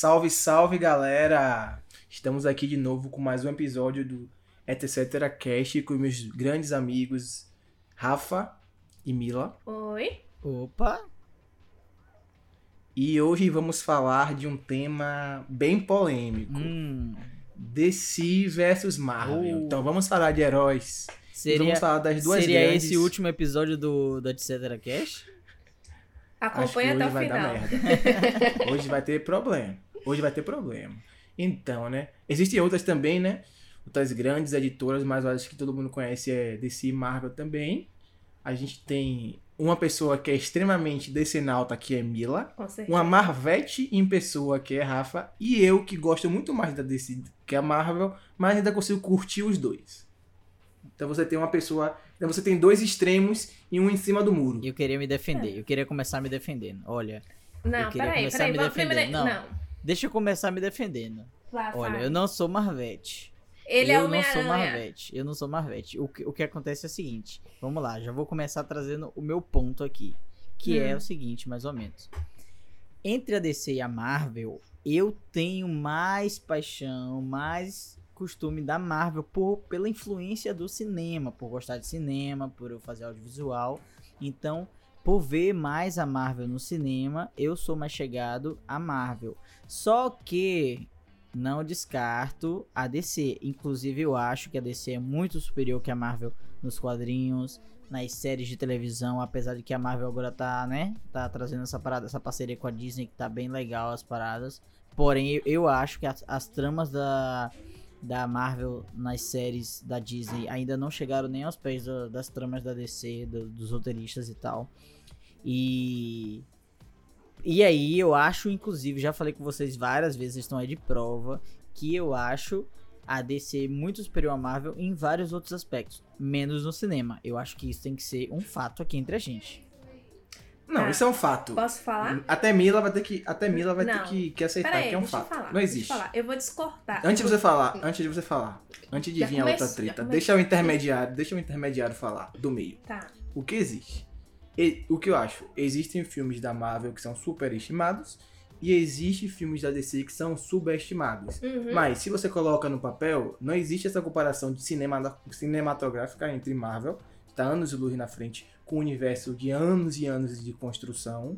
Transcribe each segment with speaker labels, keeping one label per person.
Speaker 1: Salve, salve, galera! Estamos aqui de novo com mais um episódio do Etc. Cast com meus grandes amigos Rafa e Mila.
Speaker 2: Oi.
Speaker 3: Opa!
Speaker 1: E hoje vamos falar de um tema bem polêmico.
Speaker 3: Hum,
Speaker 1: DC versus Marvel.
Speaker 3: Oh.
Speaker 1: Então vamos falar de heróis.
Speaker 3: Seria
Speaker 1: vamos falar das duas
Speaker 3: seria
Speaker 1: grandes.
Speaker 3: esse o último episódio do, do Etc.
Speaker 1: Que
Speaker 2: Acompanha até
Speaker 1: hoje
Speaker 2: o
Speaker 1: vai
Speaker 2: final.
Speaker 1: dar merda. Hoje vai ter problema. Hoje vai ter problema. Então, né? Existem outras também, né? Outras grandes editoras, mas eu acho que todo mundo conhece é DC e Marvel também. A gente tem uma pessoa que é extremamente decenalta, que é Mila. Uma Marvete em pessoa, que é Rafa. E eu, que gosto muito mais da DC que a Marvel, mas ainda consigo curtir os dois. Então você tem uma pessoa... Então você tem dois extremos e um em cima do muro.
Speaker 3: Eu queria me defender. Eu queria começar me defendendo. Olha,
Speaker 2: Não,
Speaker 3: Eu queria
Speaker 2: peraí,
Speaker 3: começar
Speaker 2: peraí.
Speaker 3: a me
Speaker 2: Vamos
Speaker 3: defender.
Speaker 2: primeiro...
Speaker 3: Não.
Speaker 2: Não.
Speaker 3: Deixa eu começar me defendendo.
Speaker 2: Vá,
Speaker 3: Olha, eu não sou Marvete.
Speaker 2: Ele
Speaker 3: eu
Speaker 2: é o
Speaker 3: não sou. Marvete. Eu não sou Marvete. O que, o que acontece é o seguinte. Vamos lá, já vou começar trazendo o meu ponto aqui. Que é
Speaker 2: Hum.
Speaker 3: o seguinte, mais ou menos. Entre a DC e a Marvel, eu tenho mais paixão, mais costume da Marvel por, pela influência do cinema, por gostar de cinema, por eu fazer audiovisual. Então, por ver mais a Marvel no cinema, eu sou mais chegado à Marvel. Só que não descarto a DC. Inclusive, eu acho que a DC é muito superior que a Marvel nos quadrinhos, nas séries de televisão, apesar de que a Marvel agora tá, né, tá trazendo essa parada, essa parceria com a Disney que tá bem legal as paradas. Porém, eu, eu acho que as, as tramas da da Marvel nas séries da Disney ainda não chegaram nem aos pés da- das tramas da DC, do- dos roteiristas e tal. E e aí eu acho, inclusive, já falei com vocês várias vezes, estão aí de prova, que eu acho a DC muito superior à Marvel em vários outros aspectos, menos no cinema. Eu acho que isso tem que ser um fato aqui entre a gente.
Speaker 1: Não,
Speaker 2: Tá.
Speaker 1: isso é um fato.
Speaker 2: Posso falar?
Speaker 1: Até Mila vai ter que, até Mila vai ter
Speaker 2: Não.
Speaker 1: que, que aceitar
Speaker 2: Peraí,
Speaker 1: que é um fato.
Speaker 2: falar.
Speaker 1: Não existe.
Speaker 2: falar. Eu vou discordar.
Speaker 1: Antes de você falar, antes de você falar, antes de
Speaker 2: Já
Speaker 1: vir a outra treta, deixa o intermediário, deixa o intermediário falar do meio.
Speaker 2: Tá.
Speaker 1: O que existe? E- o que eu acho? Existem filmes da Marvel que são superestimados e existem filmes da DC que são subestimados.
Speaker 2: Uhum.
Speaker 1: Mas se você coloca no papel, não existe essa comparação de cinema, cinematográfica entre Marvel, que está anos de luz na frente, com um universo de anos e anos de construção,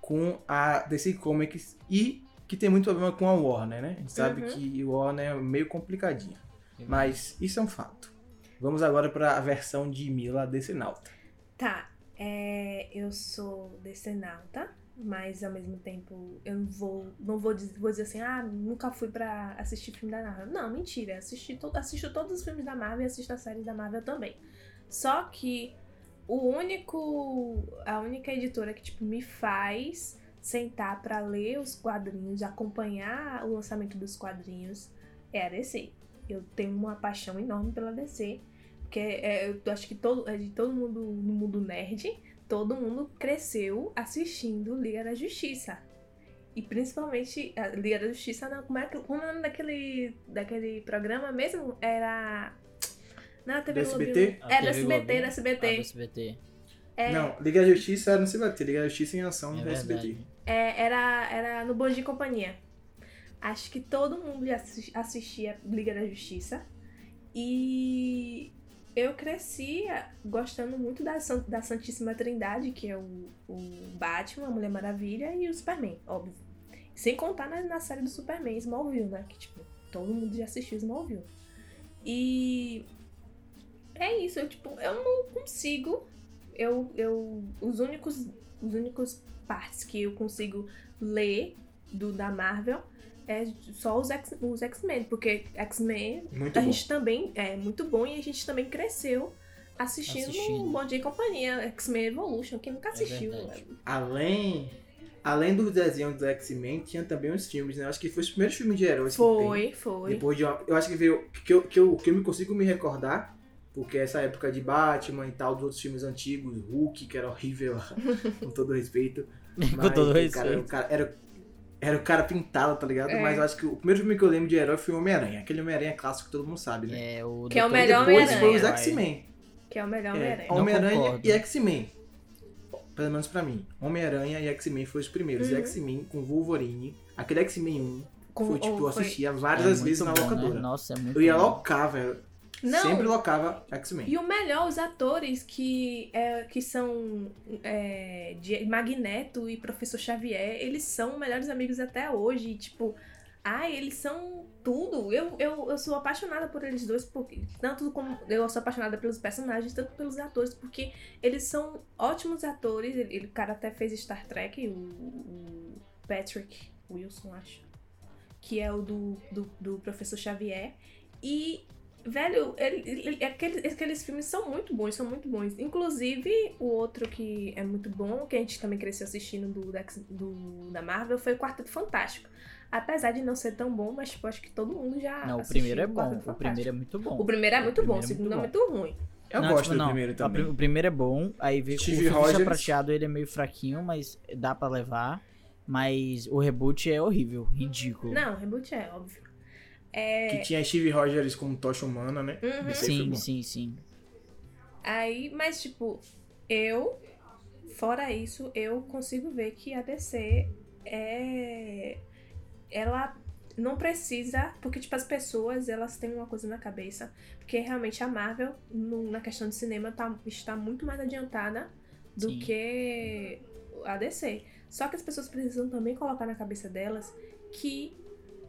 Speaker 1: com a DC Comics e que tem muito problema com a Warner, né? A gente sabe
Speaker 2: Uhum.
Speaker 1: que o Warner é meio complicadinha. Mas isso é um fato. Vamos agora para a versão de Mila Decenalta.
Speaker 2: Tá. É, eu sou decenalta, mas ao mesmo tempo eu não vou, não vou, dizer, vou dizer assim, ah, nunca fui pra assistir filme da Marvel. Não, mentira. Assisti to, assisto todos os filmes da Marvel e assisto as séries da Marvel também. Só que o único. A única editora que, tipo, me faz sentar pra ler os quadrinhos, acompanhar o lançamento dos quadrinhos é a DC. Eu tenho uma paixão enorme pela DC. Porque é, eu acho que todo, é de todo mundo no mundo nerd, todo mundo cresceu assistindo Liga da Justiça. E principalmente a Liga da Justiça, não, como é, que- como é o nome daquele, daquele programa mesmo? Era. Não era TV
Speaker 1: Do
Speaker 2: Globinho.
Speaker 1: SBT?
Speaker 3: A
Speaker 2: Era
Speaker 3: TV
Speaker 2: SBT,
Speaker 3: Globinho?
Speaker 2: da SBT.
Speaker 3: Ah, do SBT.
Speaker 2: É,
Speaker 1: Não, Liga da Justiça era no CBT, Liga da Justiça em ação
Speaker 3: É
Speaker 1: no SBT.
Speaker 2: é, era, era no Bom Dia e Companhia. Acho que todo mundo já assis- assistia Liga da Justiça. E eu cresci gostando muito da, da Santíssima Trindade, que é o, o Batman, a Mulher Maravilha e o Superman, óbvio. Sem contar na, na série do Superman, Smallville, né? Que, tipo, todo mundo já assistiu Smallville. E é isso, eu, tipo, eu não consigo. Eu, eu, os únicos, os únicos partes que eu consigo ler do da Marvel é só os X- os X-Men, porque X-Men
Speaker 1: Muito
Speaker 2: a
Speaker 1: bom.
Speaker 2: gente também é muito bom e a gente também cresceu assistindo,
Speaker 3: Assistindo.
Speaker 2: Bom Dia e Companhia, X-Men Evolution, quem nunca assistiu?
Speaker 3: verdade.
Speaker 1: Além, além dos desenhos do X-Men, tinha também os filmes, né? Acho que foi os primeiros filmes de heróis que tem.
Speaker 2: Foi, foi.
Speaker 1: Depois de uma, eu acho que veio que eu, que eu, que eu me consigo me recordar, porque essa época de Batman e tal, dos outros filmes antigos, Hulk, que era horrível, com todo respeito.
Speaker 3: Com
Speaker 1: Mas
Speaker 3: todo
Speaker 1: o
Speaker 3: respeito.
Speaker 1: cara, o cara era, era o cara pintado, tá ligado?
Speaker 2: É.
Speaker 1: Mas eu acho que o primeiro filme que eu lembro de herói foi o Homem-Aranha. Aquele Homem-Aranha clássico que todo mundo sabe, né?
Speaker 3: É, o
Speaker 2: Que é o melhor
Speaker 1: Depois
Speaker 2: Homem-Aranha.
Speaker 1: foi os X-Men.
Speaker 2: Que é o melhor
Speaker 1: É,
Speaker 2: Homem-Aranha.
Speaker 3: Não
Speaker 1: Homem-Aranha e X-Men. pelo menos pra mim, Homem-Aranha e X-Men foram os primeiros. E
Speaker 2: Uhum.
Speaker 1: X-Men com Wolverine, aquele X-Men 1,
Speaker 2: Com-
Speaker 1: foi tipo, eu assistia várias
Speaker 3: É
Speaker 1: vezes na
Speaker 3: bom, né?
Speaker 1: locadora.
Speaker 3: Nossa, é muito
Speaker 1: Eu ia locar, velho.
Speaker 2: Não.
Speaker 1: Sempre locava X-Men.
Speaker 2: E o melhor, os atores que, é, que são é, de Magneto e Professor Xavier, eles são melhores amigos até hoje. e, Tipo, ai, eles são tudo. Eu, eu, eu sou apaixonada por eles dois, porque tanto como eu sou apaixonada pelos personagens, tanto pelos atores, porque eles são ótimos atores. Ele, ele- o cara até fez Star Trek, o, o Patrick Wilson, acho. Que é o do, do, do Professor Xavier. E Velho, ele, ele- aqueles, aqueles filmes são muito bons, são muito bons. Inclusive, o outro que é muito bom, que a gente também cresceu assistindo do, da, do- da Marvel, foi o Quarteto Fantástico. Apesar de não ser tão bom, mas tipo, acho que todo mundo já.
Speaker 3: Não, o primeiro é bom. O primeiro é muito bom.
Speaker 2: O primeiro é
Speaker 3: O
Speaker 2: muito bom, o
Speaker 3: é
Speaker 2: segundo é
Speaker 3: muito
Speaker 2: muito ruim.
Speaker 1: Eu
Speaker 3: Não,
Speaker 1: gosto
Speaker 3: tipo,
Speaker 1: do
Speaker 3: não,
Speaker 1: primeiro também.
Speaker 3: O primeiro é bom, aí que o
Speaker 1: Rogers.
Speaker 3: Prateado ele é meio fraquinho, mas dá pra levar. Mas o reboot é horrível, ridículo.
Speaker 2: Não, reboot é óbvio. É.
Speaker 1: Que tinha Steve Rogers como tocha humana, né?
Speaker 2: Uhum.
Speaker 3: Sim,
Speaker 1: bom.
Speaker 3: sim, sim.
Speaker 2: Aí, mas tipo, eu, fora isso, eu consigo ver que a DC é. Ela não precisa, porque tipo, as pessoas elas têm uma coisa na cabeça, porque realmente a Marvel, no- na questão de cinema, tá, está muito mais adiantada do
Speaker 3: Sim.
Speaker 2: que a DC. Só que as pessoas precisam também colocar na cabeça delas que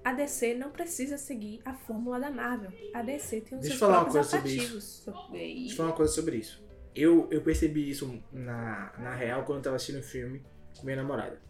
Speaker 2: a DC não precisa seguir a fórmula da Marvel. A DC tem os
Speaker 1: Deixa eu
Speaker 2: seus
Speaker 1: falar uma
Speaker 2: próprios
Speaker 1: coisa sobre.
Speaker 2: E-
Speaker 1: Deixa eu falar uma coisa sobre isso. Eu, eu percebi isso na, na real quando eu tava assistindo o filme com minha namorada.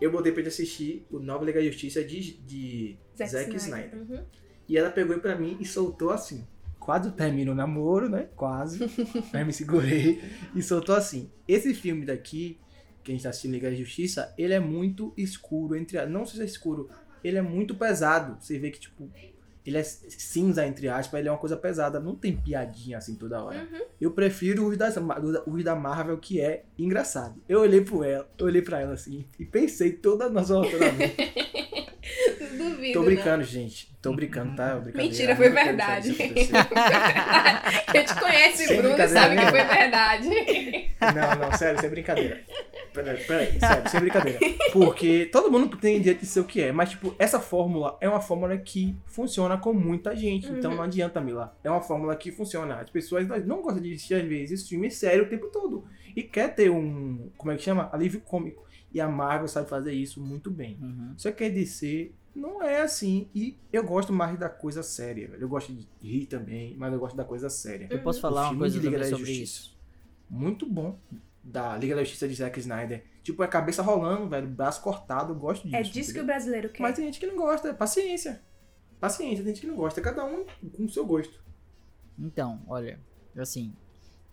Speaker 1: Eu botei pra ele assistir o Nova Liga da Justiça de, de Zack, Snyder.
Speaker 2: Uhum.
Speaker 1: E ela pegou pra mim e soltou assim. Quase termina o namoro, né? Quase. Aí me segurei e soltou assim. Esse filme daqui, que a gente tá assistindo Liga da Justiça, ele é muito escuro. entre a- Não sei se é escuro, ele é muito pesado. Você vê que, tipo, ele é cinza, entre aspas, ele é uma coisa pesada. Não tem piadinha assim toda hora.
Speaker 2: Uhum.
Speaker 1: Eu prefiro os, das, os da Marvel, que é engraçado. Eu olhei pro ela, eu olhei pra ela assim e pensei toda a nossa relacionamento.
Speaker 2: Duvido.
Speaker 1: Tô
Speaker 2: não.
Speaker 1: brincando, gente. Tô brincando, tá?
Speaker 2: Mentira, foi verdade. Quem te conhece,
Speaker 1: Sem
Speaker 2: Bruno, sabe que foi verdade.
Speaker 1: Não, não, sério, sem brincadeira. Peraí, peraí, sério, sem brincadeira. Porque todo mundo tem direito de ser o que é, mas, tipo, essa fórmula é uma fórmula que funciona com muita gente. Então
Speaker 2: Uhum.
Speaker 1: não adianta, Mila. É uma fórmula que funciona. As pessoas não gostam de assistir, às vezes, filme sério o tempo todo. E quer ter um, como é que chama? Alívio cômico. E a Marvel sabe fazer isso muito bem.
Speaker 3: Uhum.
Speaker 1: Só que a DC não é assim. E eu gosto mais da coisa séria, velho. Eu gosto de rir também, mas eu gosto da coisa séria.
Speaker 3: Eu posso
Speaker 1: O
Speaker 3: falar uma coisa
Speaker 1: de Liga da
Speaker 3: sobre
Speaker 1: Justiça.
Speaker 3: isso.
Speaker 1: Muito bom. Da Liga da Justiça de Zack Snyder. Tipo, é cabeça rolando, velho. Braço cortado. Eu gosto disso.
Speaker 2: É disso que o brasileiro quer.
Speaker 1: Mas tem gente que não gosta. Paciência. Paciência, tem gente que não gosta. Cada um com o seu gosto.
Speaker 3: Então, olha, assim,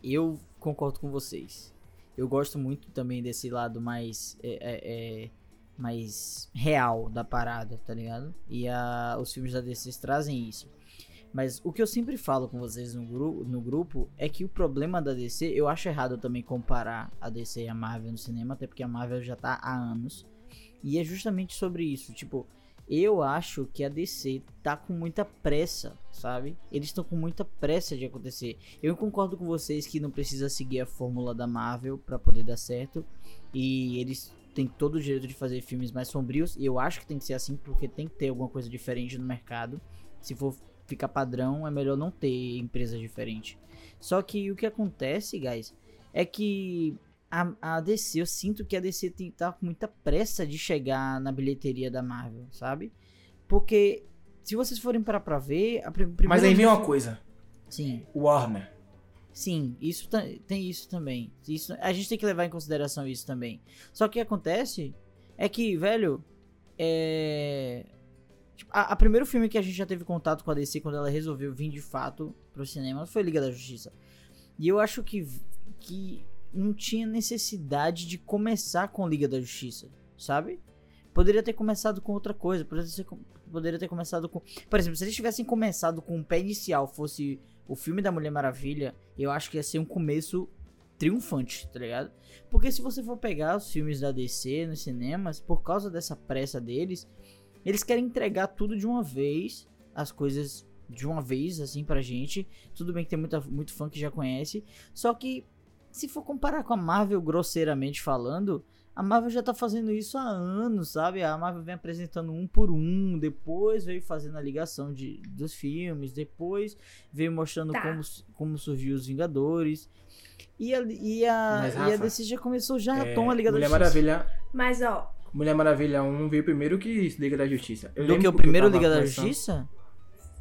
Speaker 3: eu concordo com vocês. Eu gosto muito também desse lado mais é, é, é, mais real da parada, tá ligado? E a, os filmes da DC trazem isso. Mas o que eu sempre falo com vocês no, gru no grupo é que o problema da DC, eu acho errado também comparar a DC e a Marvel no cinema, até porque a Marvel já tá há anos. E é justamente sobre isso, tipo, eu acho que a DC tá com muita pressa, sabe? Eles estão com muita pressa de acontecer. Eu concordo com vocês que não precisa seguir a fórmula da Marvel pra poder dar certo. E eles têm todo o direito de fazer filmes mais sombrios. E eu acho que tem que ser assim, porque tem que ter alguma coisa diferente no mercado. Se for ficar padrão, é melhor não ter empresa diferente. Só que o que acontece, guys, é que a, a DC, eu sinto que a DC tem, tá com muita pressa de chegar na bilheteria da Marvel, sabe? Porque se vocês forem parar pra ver, a prim- primeira
Speaker 1: Mas aí vem uma coisa.
Speaker 3: Sim,
Speaker 1: Warner.
Speaker 3: Sim, isso tem isso também. Isso, a gente tem que levar em consideração isso também. Só que o que acontece é que, velho, é. tipo, a, a primeiro filme que a gente já teve contato com a DC quando ela resolveu vir de fato pro cinema foi Liga da Justiça. E eu acho que, que não tinha necessidade de começar com Liga da Justiça, sabe? Poderia ter começado com outra coisa, poderia ter, poderia ter começado com. Por exemplo, se eles tivessem começado com o pé inicial, fosse o filme da Mulher Maravilha, eu acho que ia ser um começo triunfante, tá ligado? Porque se você for pegar os filmes da DC nos cinemas, por causa dessa pressa deles, eles querem entregar tudo de uma vez, as coisas de uma vez, assim, pra gente. Tudo bem que tem muita, muito fã que já conhece, só que se for comparar com a Marvel grosseiramente falando, a Marvel já tá fazendo isso há anos, sabe? A Marvel vem apresentando um por um, depois veio fazendo a ligação de, dos filmes, depois veio mostrando
Speaker 2: Tá.
Speaker 3: como, como surgiu os Vingadores. E a, e a,
Speaker 1: Mas,
Speaker 3: e a
Speaker 1: Rafa,
Speaker 3: DC já começou já
Speaker 1: É,
Speaker 3: a tom a Liga da
Speaker 1: Mulher
Speaker 3: Justiça.
Speaker 1: Maravilha.
Speaker 2: Mas, ó,
Speaker 1: Mulher Maravilha 1 veio primeiro que Liga da Justiça. Eu
Speaker 3: Do que o primeiro Liga da Justiça?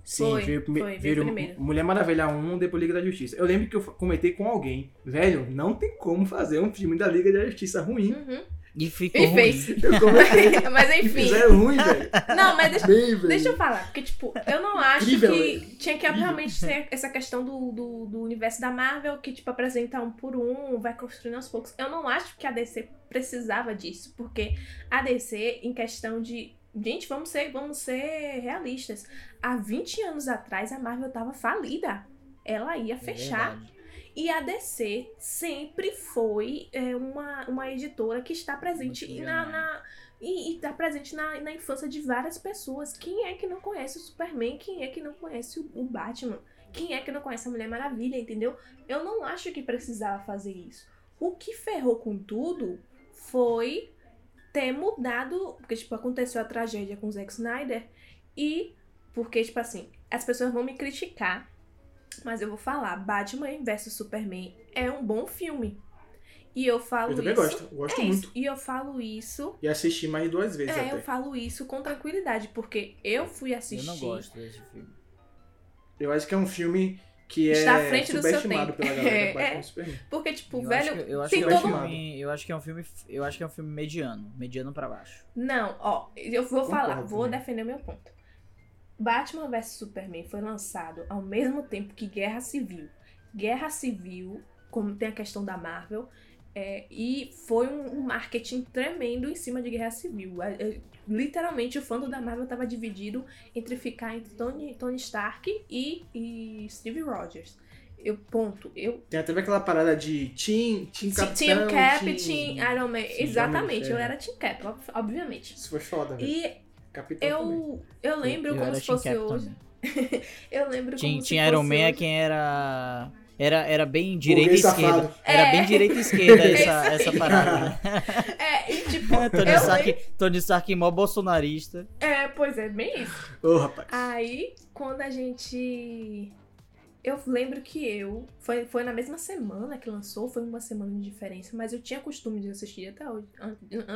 Speaker 1: Sim,
Speaker 2: Foi,
Speaker 1: veio,
Speaker 2: foi, veio
Speaker 1: veio
Speaker 2: primeiro.
Speaker 1: Mulher Maravilha 1, depois Liga da Justiça. Eu lembro que eu comentei com alguém, velho, não tem como fazer um filme da Liga da Justiça ruim.
Speaker 2: uhum.
Speaker 3: E ficou
Speaker 2: E
Speaker 3: ruim.
Speaker 2: fez.
Speaker 1: Eu comentei,
Speaker 2: mas enfim.
Speaker 1: fizeram ruim, velho.
Speaker 2: Não, mas deixa,
Speaker 1: Bem, velho.
Speaker 2: Deixa eu falar, porque, tipo, eu não acho
Speaker 1: Incrível,
Speaker 2: que
Speaker 1: velho.
Speaker 2: tinha que realmente ter essa questão do, do, do universo da Marvel, que, tipo, apresenta um por um, vai construindo aos poucos. Eu não acho que a DC precisava disso, porque a DC, em questão de. Gente, vamos ser, vamos ser realistas. Há 20 anos atrás, a Marvel tava falida. Ela ia
Speaker 3: É
Speaker 2: fechar.
Speaker 3: verdade.
Speaker 2: E a DC sempre foi é, uma, uma editora que está presente
Speaker 3: Muito
Speaker 2: na,
Speaker 3: visionária.
Speaker 2: na- e está presente na, na infância de várias pessoas. Quem é que não conhece o Superman? Quem é que não conhece o, o Batman? Quem é que não conhece a Mulher Maravilha, entendeu? Eu não acho que precisava fazer isso. O que ferrou com tudo foi ter mudado, porque tipo aconteceu a tragédia com o Zack Snyder e porque tipo assim, as pessoas vão me criticar, mas eu vou falar, Batman vs Superman é um bom filme. E eu falo
Speaker 1: Eu também
Speaker 2: isso.
Speaker 1: gosto, eu gosto
Speaker 2: é
Speaker 1: muito.
Speaker 2: isso. E eu falo isso.
Speaker 1: E assisti mais duas vezes
Speaker 2: É,
Speaker 1: até.
Speaker 2: eu falo isso com tranquilidade, porque eu fui
Speaker 3: Eu
Speaker 2: assistir.
Speaker 3: não gosto desse filme.
Speaker 1: Eu acho que é um filme que
Speaker 2: Está à
Speaker 1: é
Speaker 2: frente do seu tempo.
Speaker 1: pela galera
Speaker 2: É,
Speaker 1: Batman Superman.
Speaker 2: Porque, tipo,
Speaker 3: eu
Speaker 2: velho.
Speaker 3: acho que, eu acho
Speaker 2: tem
Speaker 3: que é um
Speaker 2: todo
Speaker 3: filme, eu acho que é um filme, eu acho que é um filme mediano, mediano pra baixo.
Speaker 2: Não, ó, eu vou
Speaker 1: Concordo
Speaker 2: falar, vou
Speaker 1: também.
Speaker 2: defender meu ponto. Batman vs Superman foi lançado ao mesmo tempo que Guerra Civil. Guerra Civil, como tem a questão da Marvel, é, e foi um, um marketing tremendo em cima de Guerra Civil. É, é, literalmente, o fandom da Marvel estava dividido entre ficar entre Tony, Tony Stark e, e Steve Rogers. Eu, ponto. Eu
Speaker 1: Tem até aquela parada de Team, team Capitão,
Speaker 2: Team Cap,
Speaker 1: Team...
Speaker 2: Team Iron Man.
Speaker 1: Sim,
Speaker 2: Exatamente, eu
Speaker 1: Ferro.
Speaker 2: era Team Cap, ob- obviamente.
Speaker 1: Isso foi foda, velho.
Speaker 2: E
Speaker 1: Capitão também.
Speaker 2: eu, eu lembro
Speaker 3: eu
Speaker 2: como se
Speaker 3: Team
Speaker 2: fosse hoje. Eu lembro
Speaker 3: Tinha,
Speaker 2: como se
Speaker 3: tinha Iron
Speaker 2: fosse
Speaker 3: Man é quem era era era bem direita e esquerda.
Speaker 1: safado.
Speaker 3: Era
Speaker 2: É.
Speaker 3: bem direita e esquerda
Speaker 2: É
Speaker 3: essa, essa parada. né?
Speaker 2: É, e tipo,
Speaker 3: Tony Stark. Tony Stark mó bolsonarista.
Speaker 2: É, pois é, bem isso.
Speaker 1: Ô, rapaz.
Speaker 2: Aí, quando a gente... Eu lembro que eu... Foi, foi na mesma semana que lançou, foi uma semana de diferença, mas eu tinha costume de assistir até hoje.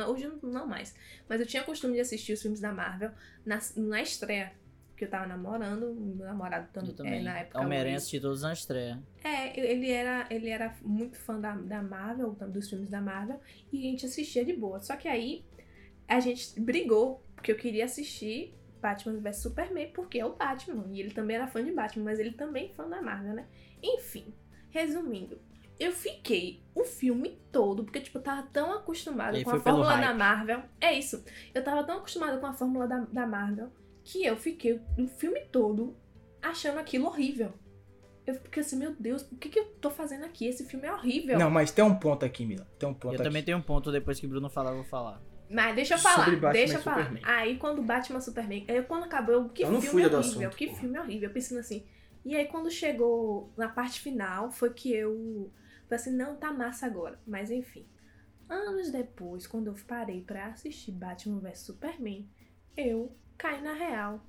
Speaker 2: Hoje não mais. Mas eu tinha costume de assistir os filmes da Marvel na, na estreia. Que eu tava namorando, meu namorado
Speaker 3: Eu
Speaker 2: também,
Speaker 3: também.
Speaker 2: é, na época.
Speaker 3: Homem-Aranha
Speaker 2: o-
Speaker 3: assisti todos na estreia.
Speaker 2: É, ele era, ele era muito fã da, da Marvel, dos filmes da Marvel, e a gente assistia de boa. Só que aí a gente brigou, porque eu queria assistir Batman vs Superman, porque é o Batman, e ele também era fã de Batman, mas ele também é fã da Marvel, né? Enfim, resumindo, eu fiquei o filme todo, porque, tipo, eu tava tão acostumada com a fórmula da. Marvel. É isso. Eu tava tão acostumada com a fórmula da, da Marvel que eu fiquei o filme todo achando aquilo horrível. Eu fiquei assim, meu Deus, o que, que eu tô fazendo aqui? Esse filme é horrível.
Speaker 1: Não, mas tem um ponto aqui, Mila. Tem um ponto
Speaker 3: Eu
Speaker 1: aqui.
Speaker 3: também tenho um ponto, depois que o Bruno falar, eu vou falar.
Speaker 2: Mas deixa eu
Speaker 1: Sobre
Speaker 2: falar,
Speaker 1: Batman
Speaker 2: deixa
Speaker 1: e
Speaker 2: eu falar.
Speaker 1: Superman.
Speaker 2: Aí quando Batman Superman, aí quando acabou, eu, que
Speaker 1: Eu não
Speaker 2: filme
Speaker 1: fuja do
Speaker 2: horrível,
Speaker 1: assunto,
Speaker 2: que
Speaker 1: pô.
Speaker 2: filme horrível, eu pensando assim. E aí quando chegou na parte final, foi que eu falei assim, não, tá massa agora. Mas enfim, anos depois, quando eu parei pra assistir Batman vs Superman, eu caí na real.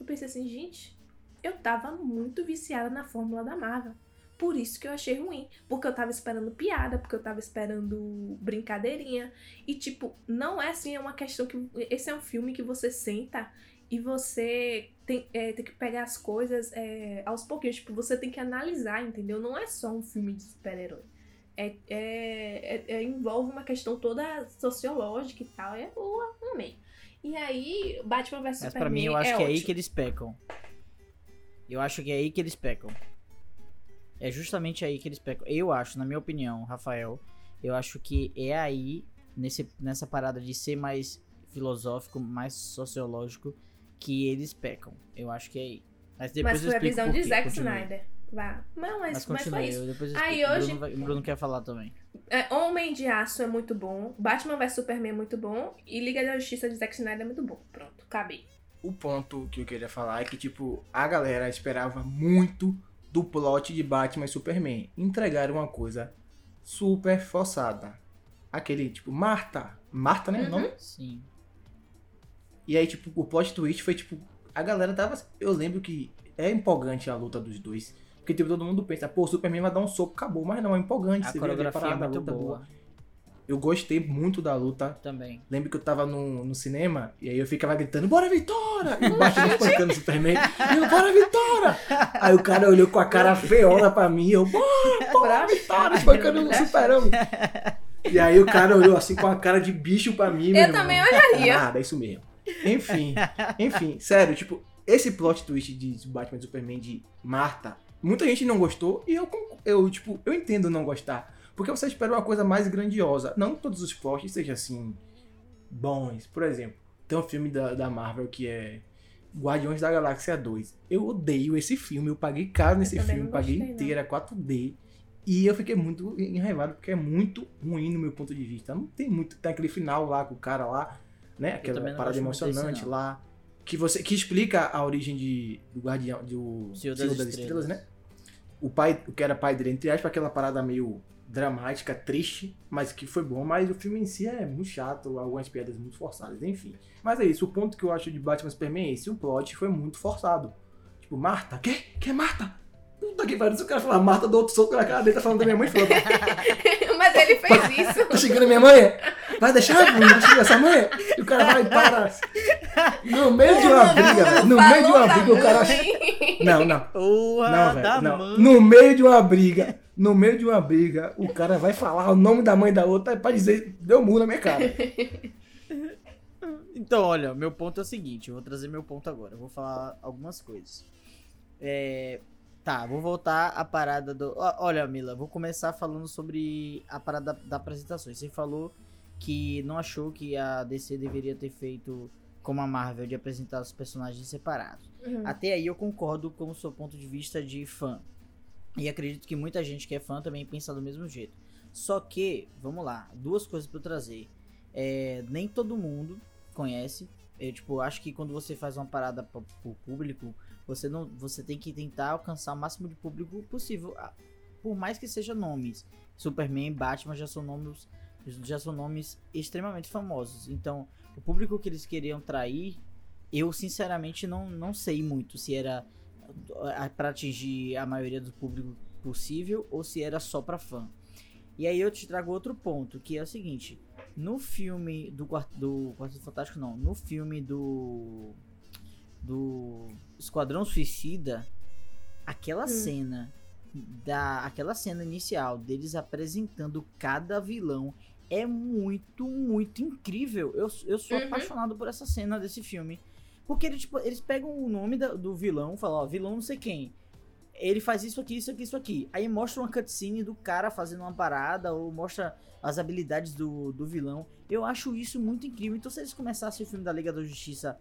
Speaker 2: Eu pensei assim, gente, eu tava muito viciada na fórmula da Marvel. Por isso que eu achei ruim. Porque eu tava esperando piada, porque eu tava esperando brincadeirinha. E, tipo, não é assim, é uma questão que. Esse é um filme que você senta e você tem, é, tem que pegar as coisas é, aos pouquinhos. Tipo, você tem que analisar, entendeu? Não é só um filme de super-herói. É, é- é- é- envolve uma questão toda sociológica e tal. É, eu amei. E aí, Batman vs
Speaker 3: Mas
Speaker 2: Superman.
Speaker 3: pra mim, eu acho que é aí
Speaker 2: ótimo.
Speaker 3: que eles pecam. Eu acho que é aí que eles pecam. É justamente aí que eles pecam. Eu acho, na minha opinião, Rafael, eu acho que é aí, nesse, nessa parada de ser mais filosófico, mais sociológico, que eles pecam. Eu acho que é aí. Mas depois
Speaker 2: Mas foi a visão de. Zack. Snyder. Vá. Não, mas,
Speaker 3: Mas
Speaker 2: mas foi
Speaker 3: continue,
Speaker 2: isso.
Speaker 3: eu depois eu
Speaker 2: Aí
Speaker 3: explico.
Speaker 2: hoje-
Speaker 3: Bruno, vai- Bruno quer falar também.
Speaker 2: É, Homem de Aço é muito bom. Batman vs Superman é muito bom. E Liga da Justiça de Zack Snyder é muito bom. Pronto, acabei.
Speaker 1: O ponto que eu queria falar é que, tipo, a galera esperava muito do plot de Batman e Superman. Entregaram uma coisa super forçada. Aquele, tipo, Marta. Marta, né? o nome?
Speaker 3: Sim.
Speaker 1: E aí, tipo, o plot twist foi, tipo, a galera tava. Eu lembro que é empolgante a luta dos dois. Porque, tipo, todo mundo pensa, pô, o Superman vai dar um soco, acabou. Mas não, é empolgante.
Speaker 3: A
Speaker 1: você vê
Speaker 3: coreografia é
Speaker 1: parada, a
Speaker 3: muito
Speaker 1: luta
Speaker 3: boa.
Speaker 1: Eu gostei muito da luta.
Speaker 3: Também.
Speaker 1: Lembro que eu tava no, no cinema e aí eu ficava gritando, bora Vitória! E o Batman espancando o Superman. E eu, bora Vitória! Aí o cara olhou com a cara feiola pra mim e eu, bora, bora Vitória! Espancando o Superman. E aí o cara olhou assim com a cara de bicho pra mim.
Speaker 2: Eu também olharia.
Speaker 1: Nada, é isso mesmo. Enfim, enfim, sério, tipo, esse plot twist de Batman e Superman de Marta, muita gente não gostou e eu, eu tipo, eu entendo não gostar. Porque você espera uma coisa mais grandiosa. Não que todos os plots sejam assim, bons. Por exemplo, tem um filme da, da Marvel que é Guardiões da Galáxia 2. Eu odeio esse filme, eu paguei caro nesse filme, paguei
Speaker 2: não.
Speaker 1: inteira, 4D. E eu fiquei muito enraivado, porque é muito ruim no meu ponto de vista. Não tem muito. Tem aquele final lá com o cara lá, né? Aquela parada
Speaker 3: desse,
Speaker 1: emocionante
Speaker 3: não.
Speaker 1: lá. Que, você, que explica a origem de, do Guardião. Do
Speaker 3: Senhor das
Speaker 1: Senhor das,
Speaker 3: Estrelas.
Speaker 1: Estrelas, né? O pai, o que era pai dele, entre aspas, aquela parada meio dramática, triste, mas que foi bom. Mas o filme em si é muito chato, algumas piadas muito forçadas, enfim. Mas é isso, o ponto que eu acho de Batman Superman é esse, o plot foi muito forçado. Tipo, Marta, quê? Que é Marta? Puta que pariu, se o cara falar Marta, do outro soco na cara dele, tá falando da minha mãe, falou,
Speaker 2: Mas ele fez isso.
Speaker 1: tá chegando a minha mãe? Vai deixar? Vai chegar essa mãe? E o cara vai e para. No meio de uma briga, velho. No meio de uma briga, o cara. Não, não.
Speaker 3: Porra
Speaker 1: Não, velho. Não. No meio de uma briga, no meio de uma briga, o cara vai falar o nome da mãe da outra pra dizer, deu mu na minha cara.
Speaker 3: Então, olha, meu ponto é o seguinte, eu vou trazer meu ponto agora, eu vou falar algumas coisas. É, tá, vou voltar à parada do... Olha, Mila, vou começar falando sobre a parada da, da apresentação. Você falou que não achou que a DC deveria ter feito como a Marvel de apresentar os personagens separados.
Speaker 2: Uhum.
Speaker 3: Até aí eu concordo com o seu ponto de vista de fã. E acredito que muita gente que é fã também pensa do mesmo jeito. Só que, vamos lá, duas coisas pra eu trazer. É, nem todo mundo conhece. Eu, tipo, acho que quando você faz uma parada pro, pro público, você não, você tem que tentar alcançar o máximo de público possível, ah, por mais que seja nomes. Superman, Batman já são nomes, já são nomes extremamente famosos. Então, o público que eles queriam trair, eu sinceramente não, não sei muito se era ah, pra atingir a maioria do público possível ou se era só pra fã. E aí eu te trago outro ponto, que é o seguinte: no filme do Quarto do Quarteto Fantástico, não, no filme do do Esquadrão Suicida, aquela
Speaker 2: Hum.
Speaker 3: cena da aquela cena inicial deles apresentando cada vilão é muito, muito incrível. Eu, eu sou
Speaker 2: Uhum.
Speaker 3: apaixonado por essa cena desse filme. Porque ele, tipo, eles pegam o nome da- do vilão, falam, ó, vilão não sei quem. Ele faz isso aqui, isso aqui, isso aqui. Aí mostra uma cutscene do cara fazendo uma parada, ou mostra as habilidades do, do vilão. Eu acho isso muito incrível. Então, se eles começassem o filme da Liga da Justiça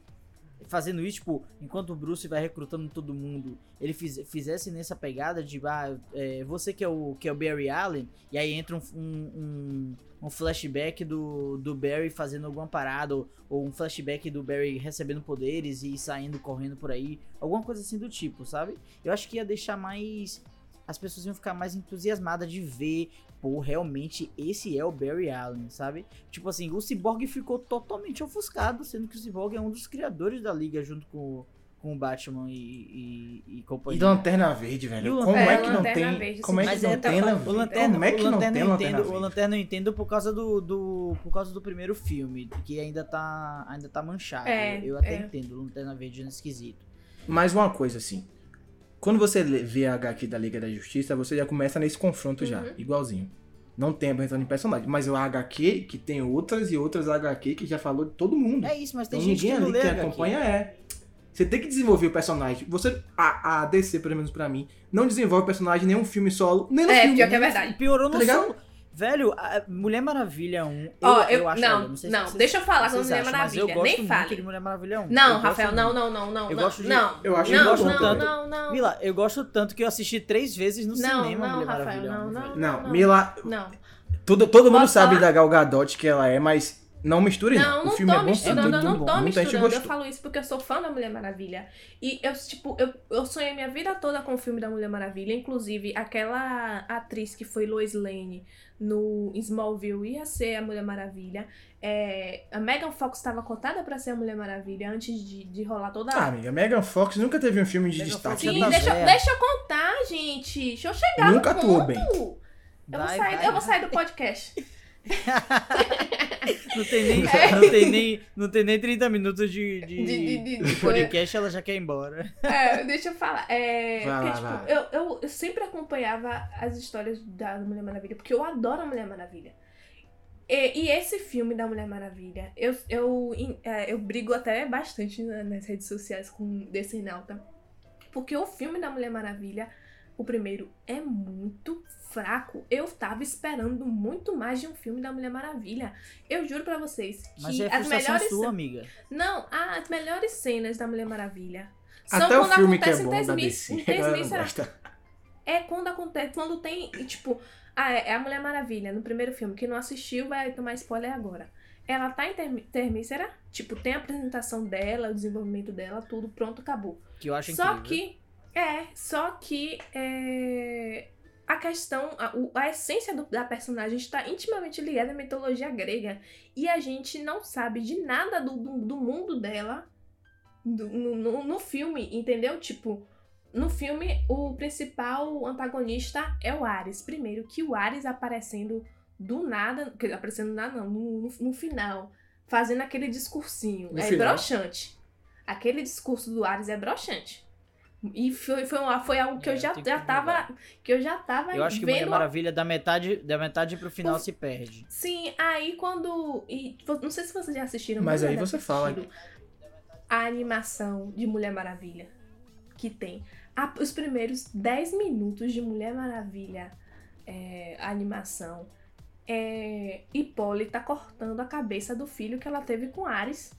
Speaker 3: fazendo isso, tipo, enquanto o Bruce vai recrutando todo mundo, ele fiz, fizesse nessa pegada de, ah, é, você que é, o, que é o Barry Allen, e aí entra um, um, um, flashback do, do Barry fazendo alguma parada, ou, ou um flashback do Barry recebendo poderes e saindo correndo por aí, alguma coisa assim do tipo, sabe? Eu acho que ia deixar mais. As pessoas iam ficar mais entusiasmadas de ver, pô, realmente esse é o Barry Allen, sabe? Tipo assim, o Cyborg ficou totalmente ofuscado, sendo que o Cyborg é um dos criadores da liga junto com, com o Batman e, e, e companhia.
Speaker 1: E Lanterna Verde, velho.
Speaker 3: o
Speaker 1: Como é,
Speaker 2: Lanterna-
Speaker 1: que não
Speaker 2: Lanterna
Speaker 1: tem.
Speaker 2: Verde,
Speaker 1: como é que
Speaker 3: Mas
Speaker 1: não
Speaker 3: é,
Speaker 1: tem Lanterna
Speaker 3: o Lanterna,
Speaker 1: Como é que não
Speaker 3: Lanterna
Speaker 1: tem
Speaker 3: eu
Speaker 1: Lanterna
Speaker 3: entendo, o? Lanterna eu entendo por causa do, do por causa do primeiro filme, que ainda tá ainda tá manchado.
Speaker 2: É,
Speaker 3: eu até
Speaker 2: é.
Speaker 3: entendo o Lanterna Verde nesse quesito.
Speaker 1: Mais uma coisa, assim. Quando você vê a HQ da Liga da Justiça, você já começa nesse confronto já,
Speaker 2: Uhum.
Speaker 1: igualzinho. Não tem apresentação de personagem. Mas o HQ, que tem outras e outras HQ que já falou de todo mundo.
Speaker 3: É isso, mas tem
Speaker 1: então
Speaker 3: gente
Speaker 1: ninguém
Speaker 3: que não
Speaker 1: ali que
Speaker 3: HQ.
Speaker 1: acompanha é. Você tem que desenvolver o personagem. Você, a, a DC, pelo menos pra mim, não desenvolve o personagem em nenhum filme solo, nem no
Speaker 2: É,
Speaker 1: filme.
Speaker 2: pior que é verdade.
Speaker 3: Piorou no
Speaker 1: Tá
Speaker 3: solo. Velho, a Mulher Maravilha 1. Eu,
Speaker 2: Ó, eu,
Speaker 3: acho,
Speaker 2: não,
Speaker 3: olha, sei se
Speaker 2: não, deixa eu falar com Mulher
Speaker 3: acham, mas
Speaker 2: Maravilha.
Speaker 3: eu gosto
Speaker 2: Nem fale.
Speaker 3: de Mulher Maravilha 1. Eu
Speaker 2: Não,
Speaker 3: gosto
Speaker 2: Rafael, não, não, não, não,
Speaker 3: Eu
Speaker 2: não,
Speaker 3: gosto de-
Speaker 2: não.
Speaker 1: eu acho
Speaker 2: não,
Speaker 1: muito
Speaker 2: não,
Speaker 1: tanto.
Speaker 2: não, não.
Speaker 3: Mila, eu gosto tanto que eu assisti três vezes no
Speaker 2: Não,
Speaker 3: cinema
Speaker 2: não,
Speaker 3: Mulher
Speaker 2: Rafael,
Speaker 3: Maravilha 1.
Speaker 2: não,
Speaker 3: velho.
Speaker 1: Não,
Speaker 2: Não.
Speaker 1: Mila.
Speaker 2: Não.
Speaker 1: Todo, todo mundo
Speaker 2: Posso
Speaker 1: sabe
Speaker 2: falar?
Speaker 1: da Gal Gadot que ela é, mas Não misture, não.
Speaker 2: Não,
Speaker 1: o
Speaker 2: não
Speaker 1: filme
Speaker 2: tô
Speaker 1: é bom,
Speaker 2: misturando,
Speaker 1: sim,
Speaker 2: eu não
Speaker 1: bom.
Speaker 2: tô
Speaker 1: Muita
Speaker 2: misturando. Eu falo isso porque eu sou fã da Mulher Maravilha. E eu, tipo, eu, eu sonhei minha vida toda com o filme da Mulher Maravilha. Inclusive, aquela atriz que foi Lois Lane no Smallville ia ser a Mulher Maravilha. É, a Megan Fox estava cotada pra ser a Mulher Maravilha antes de, de rolar toda
Speaker 1: Ah, amiga, Megan Fox nunca teve um filme de
Speaker 3: Megan
Speaker 1: destaque.
Speaker 2: Sim,
Speaker 3: tá
Speaker 2: deixa,
Speaker 3: velha.
Speaker 2: deixa eu contar, gente. Deixa eu chegar
Speaker 1: Nunca
Speaker 2: no
Speaker 1: atuou bem.
Speaker 2: Eu, vou
Speaker 3: Vai,
Speaker 2: sair,
Speaker 3: vai,
Speaker 2: eu vou sair do podcast.
Speaker 3: Não tem nem,
Speaker 2: É.
Speaker 3: não tem nem, não tem nem 30 minutos de, de,
Speaker 2: De- de- de-
Speaker 3: de podcast, ela já quer ir embora.
Speaker 2: É, deixa eu falar. É,
Speaker 1: Vai
Speaker 2: porque,
Speaker 1: lá,
Speaker 2: tipo,
Speaker 1: vai.
Speaker 2: Eu, eu, eu sempre acompanhava as histórias da Mulher Maravilha, porque eu adoro a Mulher Maravilha. E, e esse filme da Mulher Maravilha, eu, eu, é, eu brigo até bastante na- nas redes sociais com desse Nauta. Porque o filme da Mulher Maravilha, o primeiro, é muito fraco. Eu tava esperando muito mais de um filme da Mulher Maravilha. Eu juro pra vocês que
Speaker 3: Mas é
Speaker 2: as melhores.
Speaker 3: sua, amiga.
Speaker 2: Não, as melhores cenas da Mulher Maravilha são
Speaker 1: Até o
Speaker 2: quando
Speaker 1: filme que é
Speaker 2: acontece
Speaker 1: bom
Speaker 2: em
Speaker 1: da
Speaker 2: Tesmi-
Speaker 1: DC.
Speaker 2: em
Speaker 1: a galera não
Speaker 2: Tesmícera.
Speaker 1: gosta.
Speaker 2: É quando acontece, quando tem, tipo, ah, é a Mulher Maravilha no primeiro filme. Quem não assistiu vai tomar spoiler agora. Ela tá em Termícera, tipo, tem a apresentação dela, o desenvolvimento dela, tudo pronto, acabou.
Speaker 3: Que eu acho
Speaker 2: Só
Speaker 3: incrível.
Speaker 2: que, é, só que é, a questão, a, a essência do- da personagem está intimamente ligada à mitologia grega. E a gente não sabe de nada do, do, do mundo dela do- no, no, filme, entendeu? Tipo, no filme, o principal antagonista é o Ares. Primeiro, que o Ares aparecendo do nada, aparecendo do nada não, no, no, no final, fazendo aquele discursinho.
Speaker 1: No
Speaker 2: é
Speaker 1: final?
Speaker 2: broxante. Aquele discurso do Ares é broxante. E foi, foi, uma- foi algo que
Speaker 3: É,
Speaker 2: eu já, já tava. Que eu já tava
Speaker 3: Eu acho que Mulher
Speaker 2: vendo.
Speaker 3: Maravilha da metade, da metade pro final
Speaker 2: O-
Speaker 3: se perde.
Speaker 2: Sim, aí quando. E, não sei se vocês já assistiram.
Speaker 1: Mas
Speaker 2: não
Speaker 1: aí
Speaker 2: deve
Speaker 1: você fala
Speaker 2: A animação de Mulher Maravilha. Que tem. A- os primeiros 10 minutos de Mulher Maravilha, é, a animação, é Hipólita cortando a cabeça do filho que ela teve com Ares.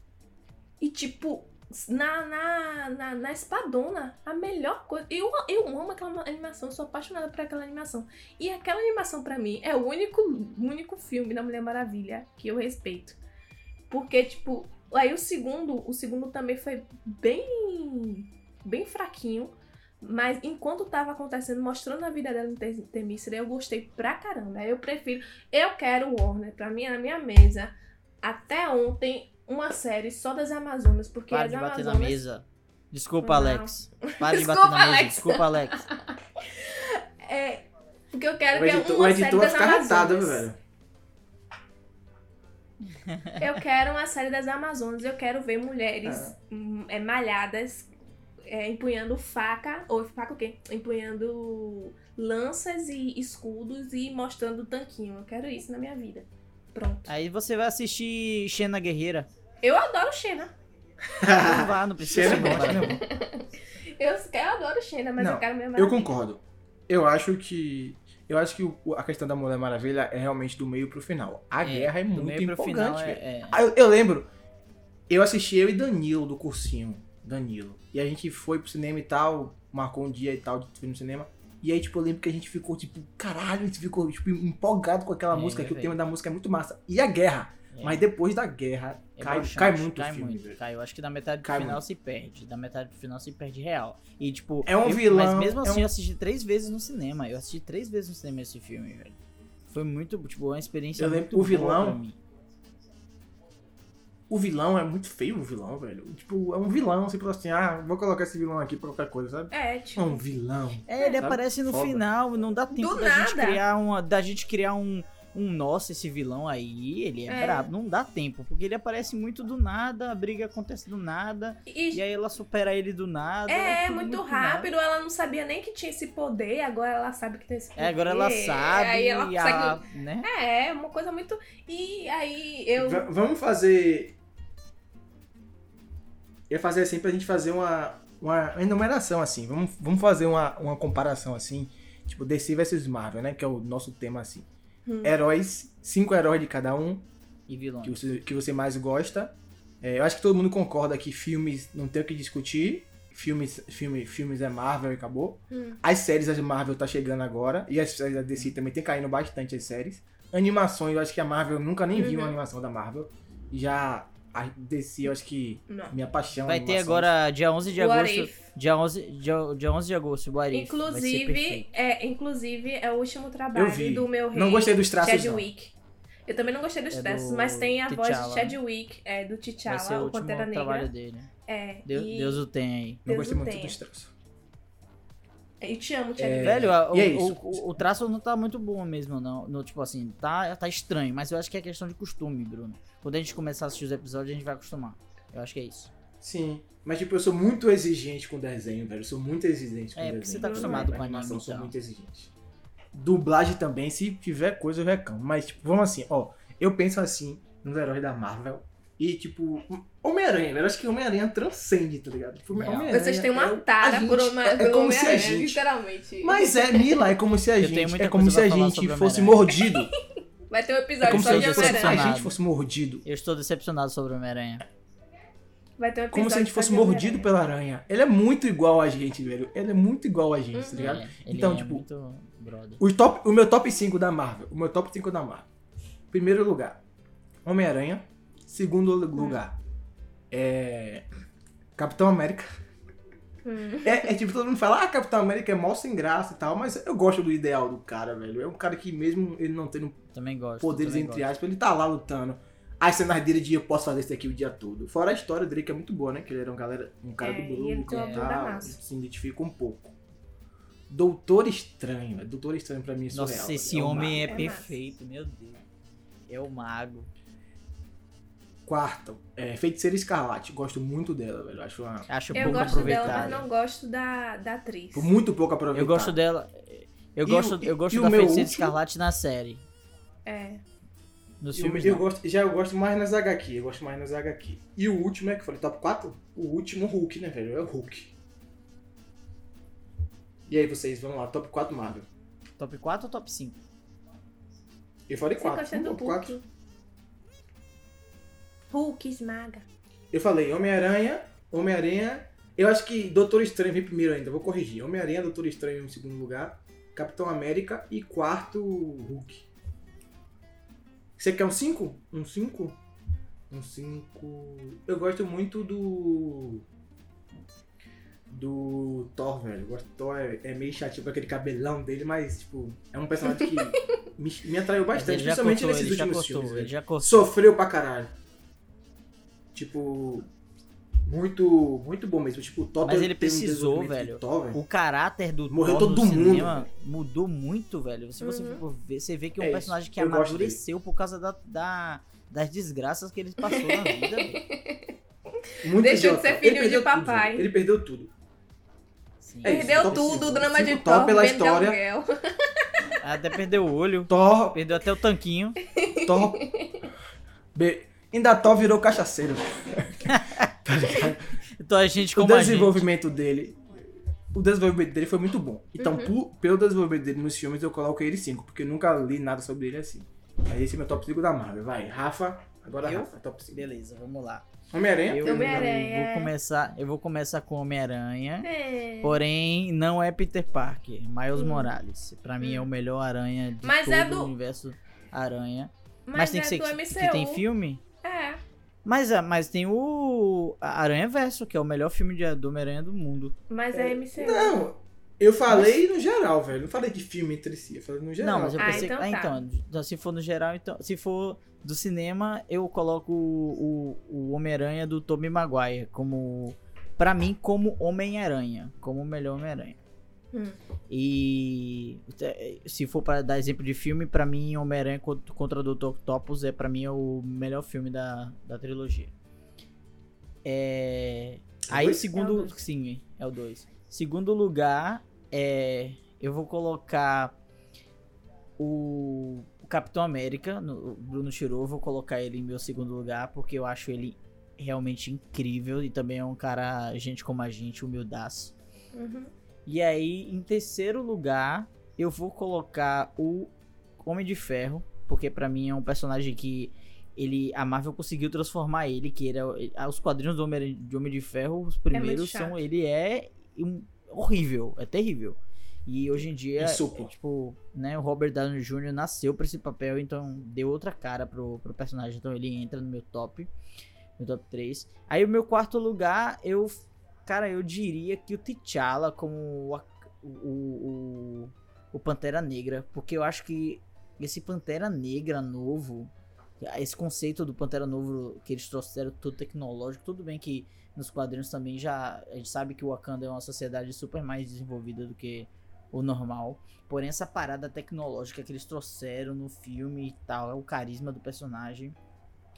Speaker 2: E tipo, na, na, na, na espadona, a melhor coisa. Eu, eu amo aquela animação, sou apaixonada por aquela animação. E aquela animação pra mim é o único, único filme da Mulher Maravilha que eu respeito. Porque, tipo, aí o segundo, o segundo também foi bem bem fraquinho, mas enquanto tava acontecendo, mostrando a vida dela Te- Temícera, eu gostei pra caramba. Eu prefiro, eu quero Warner pra mim na minha mesa até ontem uma série só das Amazonas, porque
Speaker 3: Para
Speaker 2: as
Speaker 3: de bater
Speaker 2: Amazonas
Speaker 3: na mesa. Desculpa,
Speaker 2: Não.
Speaker 3: Alex. Para de bater na mesa. Desculpa, Alex.
Speaker 2: é porque eu quero
Speaker 1: O
Speaker 2: ver
Speaker 1: editor,
Speaker 2: uma
Speaker 1: o
Speaker 2: série
Speaker 1: editor vai
Speaker 2: das Amazonas.
Speaker 1: velho.
Speaker 2: Eu quero uma série das Amazonas, eu quero ver mulheres
Speaker 1: Ah.
Speaker 2: hum, é, malhadas é, empunhando faca, ou faca o quê? Empunhando lanças e escudos e mostrando tanquinho. Eu quero isso na minha vida. Pronto.
Speaker 3: Aí você vai assistir Xena Guerreira.
Speaker 2: Eu adoro Xena.
Speaker 3: Não vá, não precisa
Speaker 1: Xena é bom, Xena é
Speaker 3: né?
Speaker 1: bom.
Speaker 2: Eu, eu adoro Xena, mas
Speaker 1: Não,
Speaker 2: eu quero minha
Speaker 1: Eu concordo. Eu acho que. Eu acho que o- a questão da Mulher Maravilha é realmente do meio pro final. A guerra é muito empolgante.
Speaker 3: é, é-
Speaker 1: Ah, eu, eu lembro. Eu assisti eu e Danilo do cursinho. Danilo. E a gente foi pro cinema e tal. Marcou um dia e tal de ir no cinema. E aí, tipo, eu lembro que a gente ficou, tipo, caralho, a gente ficou, tipo, empolgado com aquela
Speaker 3: É,
Speaker 1: música, que o tema da música é muito massa. E a guerra.
Speaker 3: É-
Speaker 1: Mas depois da guerra,
Speaker 3: é
Speaker 1: cai,
Speaker 3: broxante,
Speaker 1: cai muito
Speaker 3: cai
Speaker 1: o filme,
Speaker 3: muito, cai. Eu acho que da metade
Speaker 1: Cai
Speaker 3: final
Speaker 1: muito.
Speaker 3: se perde. Da metade pro final se perde real. E tipo.
Speaker 1: É um
Speaker 3: eu-
Speaker 1: vilão,
Speaker 3: Mas mesmo
Speaker 1: é
Speaker 3: assim
Speaker 1: um-
Speaker 3: eu assisti três vezes no cinema. Eu assisti três vezes no cinema esse filme, velho. Foi muito, tipo, uma experiência
Speaker 1: Eu lembro-
Speaker 3: muito
Speaker 1: o vilão-. O vilão é muito feio, o vilão, velho. Tipo, é um vilão, você fala assim, ah, vou colocar esse vilão aqui pra qualquer coisa, sabe?
Speaker 2: É,
Speaker 1: É
Speaker 2: tipo.
Speaker 1: um vilão.
Speaker 3: É, ele
Speaker 1: Sabe?
Speaker 3: aparece no
Speaker 1: Foda.
Speaker 3: final, não dá tempo
Speaker 2: Do
Speaker 3: da gente
Speaker 2: nada.
Speaker 3: criar uma, da gente criar um, um nossa esse vilão aí, ele é,
Speaker 2: É.
Speaker 3: brabo, não dá tempo, porque ele aparece muito do nada, a briga acontece do nada,
Speaker 2: E,
Speaker 3: e aí ela supera ele do nada.
Speaker 2: é,
Speaker 3: tudo
Speaker 2: muito
Speaker 3: do
Speaker 2: rápido. Ela não sabia nem que tinha esse poder, agora ela sabe que tem esse poder.
Speaker 3: nada. É, agora ela sabe,
Speaker 2: Aí ela
Speaker 3: e
Speaker 2: consegue.
Speaker 3: a, né?
Speaker 2: É, uma coisa muito. E aí eu.
Speaker 1: Va- vamos fazer. Eu ia fazer assim pra gente fazer uma, uma enumeração assim. Vamos, vamos fazer uma, uma comparação assim. Tipo, DC vs Marvel, né? Que é o nosso tema assim.
Speaker 2: Hum.
Speaker 1: Heróis, cinco heróis de cada um,
Speaker 3: E vilão.
Speaker 1: que você, que você mais gosta. É, eu acho que todo mundo concorda que filmes não tem o que discutir. Filmes, filme, filmes é Marvel e acabou.
Speaker 2: Hum.
Speaker 1: As séries da Marvel tá chegando agora. E as séries da DC também tem caindo bastante as séries. Animações, eu acho que a Marvel nunca nem viu
Speaker 2: Uhum.
Speaker 1: uma animação da Marvel. Já a DC, eu acho que
Speaker 2: Não.
Speaker 1: minha paixão.
Speaker 3: Vai ter
Speaker 1: animações.
Speaker 3: agora dia 11 de
Speaker 2: What
Speaker 3: agosto.
Speaker 2: If?
Speaker 3: Dia 11, dia, dia 11 de agosto, What
Speaker 2: Inclusive, é, inclusive, é o último trabalho do meu rei,
Speaker 1: Não gostei dos traços, não.
Speaker 2: Chadwick. Eu também não gostei dos
Speaker 3: É
Speaker 2: traços,
Speaker 3: do
Speaker 2: mas tem a voz de
Speaker 3: T'Challa.
Speaker 2: Chadwick, é, do T'Challa,
Speaker 3: o
Speaker 2: o Pantera
Speaker 3: trabalho
Speaker 2: Negra.
Speaker 3: dele.
Speaker 2: É,
Speaker 3: Deus,
Speaker 2: e,
Speaker 3: Deus o tem aí.
Speaker 1: Não
Speaker 2: Deus
Speaker 1: gostei
Speaker 2: o
Speaker 1: muito
Speaker 2: tenha.
Speaker 1: dos traços.
Speaker 2: E te amo,
Speaker 1: É,
Speaker 2: Chadwick.
Speaker 3: Velho, a- o,
Speaker 1: é
Speaker 3: o, o traço não tá muito bom mesmo, não. No, tipo assim, tá, tá estranho, mas eu acho que é questão de costume, Bruno. Quando a gente começar a assistir os episódios, a gente vai acostumar. Eu acho que é isso.
Speaker 1: Sim. Mas, tipo, eu sou muito exigente com desenho, velho. Eu sou muito exigente com
Speaker 3: É,
Speaker 1: desenho.
Speaker 3: porque você tá
Speaker 2: acostumado
Speaker 3: com
Speaker 1: animação,
Speaker 3: anime,
Speaker 1: eu sou
Speaker 3: então.
Speaker 1: muito exigente. Dublagem também, se tiver coisa, eu reclamo. Mas, tipo, vamos assim, ó. Eu penso assim nos heróis da Marvel. E, tipo, Homem-Aranha, velho. Eu acho que Homem-Aranha transcende, tá ligado? Tipo. Homem-Aranha
Speaker 2: Vocês têm
Speaker 1: é
Speaker 2: uma
Speaker 1: o-
Speaker 2: tara por
Speaker 1: é, é
Speaker 2: por
Speaker 1: como se a
Speaker 2: Homem-Aranha,
Speaker 1: gente.
Speaker 2: literalmente.
Speaker 1: Mas é, Mila, é como se a
Speaker 3: Eu tenho
Speaker 1: gente. É como se a gente fosse
Speaker 3: Homem-Aranha.
Speaker 1: mordido.
Speaker 2: Vai ter um
Speaker 1: É
Speaker 2: episódio
Speaker 1: como se
Speaker 2: só
Speaker 1: a
Speaker 2: de
Speaker 1: gente, fosse, a
Speaker 2: Homem-Aranha.
Speaker 1: gente fosse mordido.
Speaker 3: Eu estou decepcionado sobre o Homem-Aranha.
Speaker 2: Vai ter um episódio
Speaker 1: Como se a gente fosse mordido
Speaker 2: Homem-Aranha.
Speaker 1: pela aranha. Ele é muito igual a gente, velho. Ele é muito igual a gente, tá ligado?
Speaker 3: É, ele
Speaker 1: Então,
Speaker 3: é
Speaker 1: tipo,
Speaker 3: muito brother.
Speaker 1: O, top, o meu top 5 da Marvel. O meu top 5 da Marvel. Primeiro lugar, Homem-Aranha. Segundo lugar, é. Capitão América.
Speaker 2: Hum.
Speaker 1: É, é tipo, todo mundo fala, ah, Capitão América é mal sem graça e tal, mas eu gosto do ideal do cara, velho. É um cara que, mesmo ele não tendo
Speaker 3: Também gosto.
Speaker 1: poderes,
Speaker 3: também
Speaker 1: entre aspas, ele tá lá lutando. As cenas dele de eu posso fazer isso aqui o dia todo. Fora a história dele, que é muito boa, né? Que ele era um, galera, um cara
Speaker 2: É,
Speaker 1: do
Speaker 2: e
Speaker 1: e
Speaker 2: bunda
Speaker 1: tal.
Speaker 2: massa.
Speaker 1: Se identifica um pouco. Doutor Estranho. Doutor Estranho pra mim é surreal.
Speaker 3: Nossa, esse
Speaker 1: É
Speaker 3: homem é.
Speaker 2: É
Speaker 3: perfeito, meu Deus. É o mago.
Speaker 1: Quarto, é, Feiticeira Escarlate. Gosto muito dela, velho. Acho uma.
Speaker 3: Acho
Speaker 2: Eu
Speaker 3: pouco
Speaker 2: gosto dela,
Speaker 3: aproveitada.
Speaker 2: mas não gosto da, da atriz.
Speaker 1: Muito pouco aproveitada.
Speaker 3: Eu gosto dela. Eu
Speaker 1: E
Speaker 3: gosto,
Speaker 1: o-
Speaker 3: eu gosto da Feiticeira
Speaker 1: último?
Speaker 3: Escarlate na série.
Speaker 2: É.
Speaker 3: Nos
Speaker 1: Eu,
Speaker 3: filmes
Speaker 1: eu
Speaker 3: não.
Speaker 1: gosto, já eu gosto mais nas HQ. Eu gosto mais nas HQ. E o último, é que eu falei, top 4? O último Hulk, né, velho? É o Hulk. E aí, vocês, vamos lá, top 4 Marvel.
Speaker 3: Top 4 ou top 5?
Speaker 1: Eu falei
Speaker 2: Você
Speaker 1: 4.
Speaker 2: gosta do
Speaker 1: top 4.
Speaker 2: Hulk? Esmaga.
Speaker 1: Eu falei Homem-Aranha, Homem-Aranha. Eu acho que Doutor Estranho vem primeiro ainda, vou corrigir. Homem-Aranha, Doutor Estranho em segundo lugar. Capitão América e quarto Hulk. Você quer um 5? Um 5? Um 5. Eu gosto muito do. Do Thor, velho. Eu gosto do Thor, é, é meio chatinho com aquele cabelão dele, mas, tipo, é um personagem que me, me atraiu bastante,
Speaker 3: ele já
Speaker 1: principalmente
Speaker 3: cortou,
Speaker 1: nesses
Speaker 3: ele já
Speaker 1: últimos
Speaker 3: cortou,
Speaker 1: filmes.
Speaker 3: ele
Speaker 1: velho
Speaker 3: já cortou.
Speaker 1: sofreu pra caralho. Tipo, muito, muito bom mesmo. Tipo, o Thor
Speaker 3: Mas ele
Speaker 1: um
Speaker 3: precisou,
Speaker 1: desenvolvimento
Speaker 3: velho.
Speaker 1: de Thor, velho.
Speaker 3: O caráter do
Speaker 1: Morreu
Speaker 3: Thor
Speaker 1: todo
Speaker 3: no
Speaker 1: mundo,
Speaker 3: cinema mudou muito, velho. Se você
Speaker 2: Uhum.
Speaker 3: ver, você vê que é um
Speaker 1: É isso.
Speaker 3: personagem que
Speaker 1: Eu
Speaker 3: amadureceu por causa da, da- das desgraças que ele passou na vida.
Speaker 1: Muito
Speaker 2: Deixou de
Speaker 1: idiota.
Speaker 2: ser
Speaker 1: Ele
Speaker 2: filho de
Speaker 1: tudo,
Speaker 2: papai.
Speaker 1: velho. ele perdeu tudo.
Speaker 3: Sim.
Speaker 1: É isso,
Speaker 2: Perdeu
Speaker 1: top
Speaker 2: tudo, o drama de Thor,
Speaker 1: top pela história.
Speaker 3: Até perdeu o olho.
Speaker 1: Thor,
Speaker 3: Perdeu até o tanquinho.
Speaker 1: Thor. Be- Ainda Thor virou cachaceiro. tá ligado?
Speaker 3: Então a gente
Speaker 1: O
Speaker 3: como gente.
Speaker 1: desenvolvimento dele. O desenvolvimento dele foi muito bom. Então,
Speaker 2: Uhum.
Speaker 1: por- pelo desenvolvimento dele nos filmes, eu coloco ele 5, porque eu nunca li nada sobre ele assim. Aí esse é meu top 5 da Marvel. Vai, Rafa. Agora
Speaker 3: Eu?
Speaker 1: Rafa, top 5.
Speaker 3: Beleza, vamos lá.
Speaker 1: Homem-Aranha.
Speaker 3: Eu,
Speaker 2: Homem-Aranha.
Speaker 3: eu vou começar, eu vou começar com Homem-Aranha.
Speaker 2: É.
Speaker 3: Porém, não é Peter Parker, Miles
Speaker 2: Hum.
Speaker 3: Morales. Pra mim é o melhor aranha de
Speaker 2: Mas
Speaker 3: todo
Speaker 2: é do-
Speaker 3: o universo aranha.
Speaker 2: Mas,
Speaker 3: Mas, tem
Speaker 2: é
Speaker 3: que ser
Speaker 2: do
Speaker 3: que,
Speaker 2: MCU.
Speaker 3: que tem filme?
Speaker 2: É.
Speaker 3: Mas, é- mas tem o Aranha Verso, que é o melhor filme de, do Homem-Aranha do mundo.
Speaker 2: Mas é, MCU.
Speaker 1: Não, eu falei no geral, velho. Não falei de filme entre si, eu falei no geral.
Speaker 3: Não, mas eu
Speaker 2: Ah,
Speaker 3: pensei
Speaker 2: então
Speaker 3: que. Ah,
Speaker 2: tá.
Speaker 3: então, então, se for no geral, então. Se for do cinema, eu coloco o, o, o Homem-Aranha do Tobey Maguire como. Pra mim, como Homem-Aranha. Como o melhor Homem-Aranha.
Speaker 2: Hum.
Speaker 3: E eh, se for pra dar exemplo de filme, pra mim Homem-Aranha contra contra o Dr. Octopus é pra mim é o melhor filme da, da trilogia. É... Aí
Speaker 1: dois?
Speaker 3: segundo,
Speaker 2: É
Speaker 3: sim, é o 2. Segundo lugar, é eu vou colocar o, o Capitão América, no, o Bruno tirou, vou colocar ele em meu segundo lugar porque eu acho ele realmente incrível e também é um cara gente como a gente, humildaço.
Speaker 2: Uhum.
Speaker 3: E aí, em terceiro lugar, eu vou colocar o Homem de Ferro, porque pra mim é um personagem que ele a Marvel conseguiu transformar ele, que ele é, os quadrinhos do Homem de Homem de Ferro, os primeiros
Speaker 2: chato.
Speaker 3: são ele é um- horrível, é terrível. E hoje em dia, é, tipo, né, o Robert Downey Jr. nasceu pra esse papel, então deu outra cara pro, pro personagem. Então ele entra no meu top, meu top 3. Aí o meu quarto lugar, eu, cara, eu diria que o T'Challa como o, o, o, Pantera Negra, porque eu acho que esse Pantera Negra novo, esse conceito do Pantera Novo que eles trouxeram todo tecnológico, tudo bem que nos quadrinhos também já a gente sabe que o Wakanda é uma sociedade super mais desenvolvida do que o normal. Porém, essa parada tecnológica que eles trouxeram no filme e tal, é o carisma do personagem.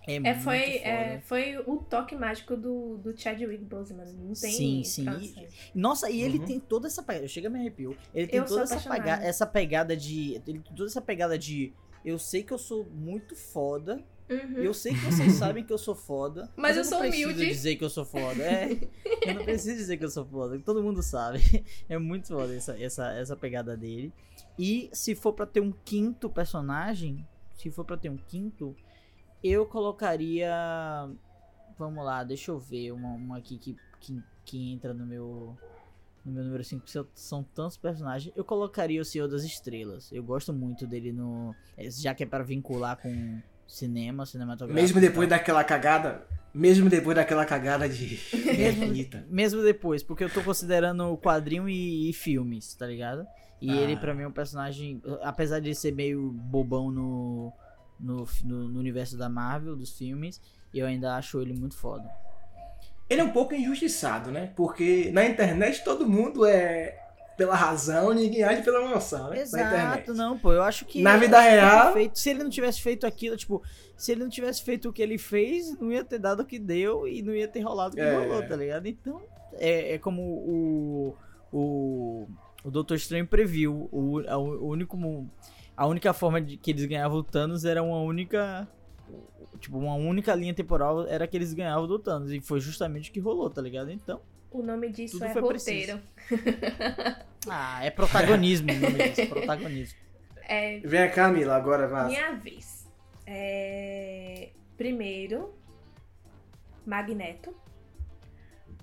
Speaker 3: É,
Speaker 2: É,
Speaker 3: muito
Speaker 2: foi, é, foi o toque mágico do, do Chadwick Boseman. Não tem
Speaker 3: Sim, sim.
Speaker 2: tradução.
Speaker 3: Nossa, e ele
Speaker 1: Uhum.
Speaker 3: tem toda essa pegada. Chega me arrepio. Ele tem
Speaker 2: Eu
Speaker 3: toda essa,
Speaker 2: apaixonada.
Speaker 3: pega, essa pegada de. Ele tem toda essa pegada de. Eu sei que eu sou muito foda.
Speaker 2: Uhum.
Speaker 3: Eu sei que vocês sabem que eu sou foda.
Speaker 2: Mas eu
Speaker 3: não
Speaker 2: sou
Speaker 3: preciso
Speaker 2: humilde.
Speaker 3: dizer que eu sou foda. É, eu não preciso dizer que eu sou foda. Todo mundo sabe. É muito foda essa, essa, essa pegada dele. E se for pra ter um quinto personagem. Se for pra ter um quinto. Eu colocaria. Vamos lá, deixa eu ver. Uma, uma aqui que, que, que entra no meu. No meu número 5, são tantos personagens. Eu colocaria o Senhor das Estrelas. Eu gosto muito dele no. Já que é para vincular com cinema, cinematográfico.
Speaker 1: Mesmo depois daquela cagada. Mesmo depois daquela cagada de.
Speaker 3: Mesmo-. Mesmo depois, porque eu tô considerando quadrinho e, e filmes, tá ligado? E
Speaker 1: Ah.
Speaker 3: ele, pra mim, é um personagem. Apesar de ser meio bobão no, no, no, no universo da Marvel, dos filmes, eu ainda acho ele muito foda.
Speaker 1: Ele é um pouco injustiçado, né? Porque na internet todo mundo é pela razão, ninguém age pela emoção, né? Na
Speaker 3: Exato,
Speaker 1: internet.
Speaker 3: não, pô. Eu acho que.
Speaker 1: Na vida real-
Speaker 3: ele feito- se ele não tivesse feito aquilo, tipo, se ele não tivesse feito o que ele fez, não ia ter dado o que deu e não ia ter rolado o que
Speaker 1: É.
Speaker 3: rolou, tá ligado? Então, é, é como o. O. O Doutor Estranho previu. O, o único. A única forma de que eles ganhavam o Thanos era uma única. Tipo, uma única linha temporal era que eles ganhavam do Thanos. E foi justamente o que rolou, tá ligado? Então.
Speaker 2: O nome disso
Speaker 3: Tudo
Speaker 2: é
Speaker 3: foi
Speaker 2: roteiro.
Speaker 3: Ah, é protagonismo o nome disso, protagonismo.
Speaker 2: É
Speaker 1: Vem cá, Mila, agora vá.
Speaker 2: minha vez. É, Primeiro, Magneto.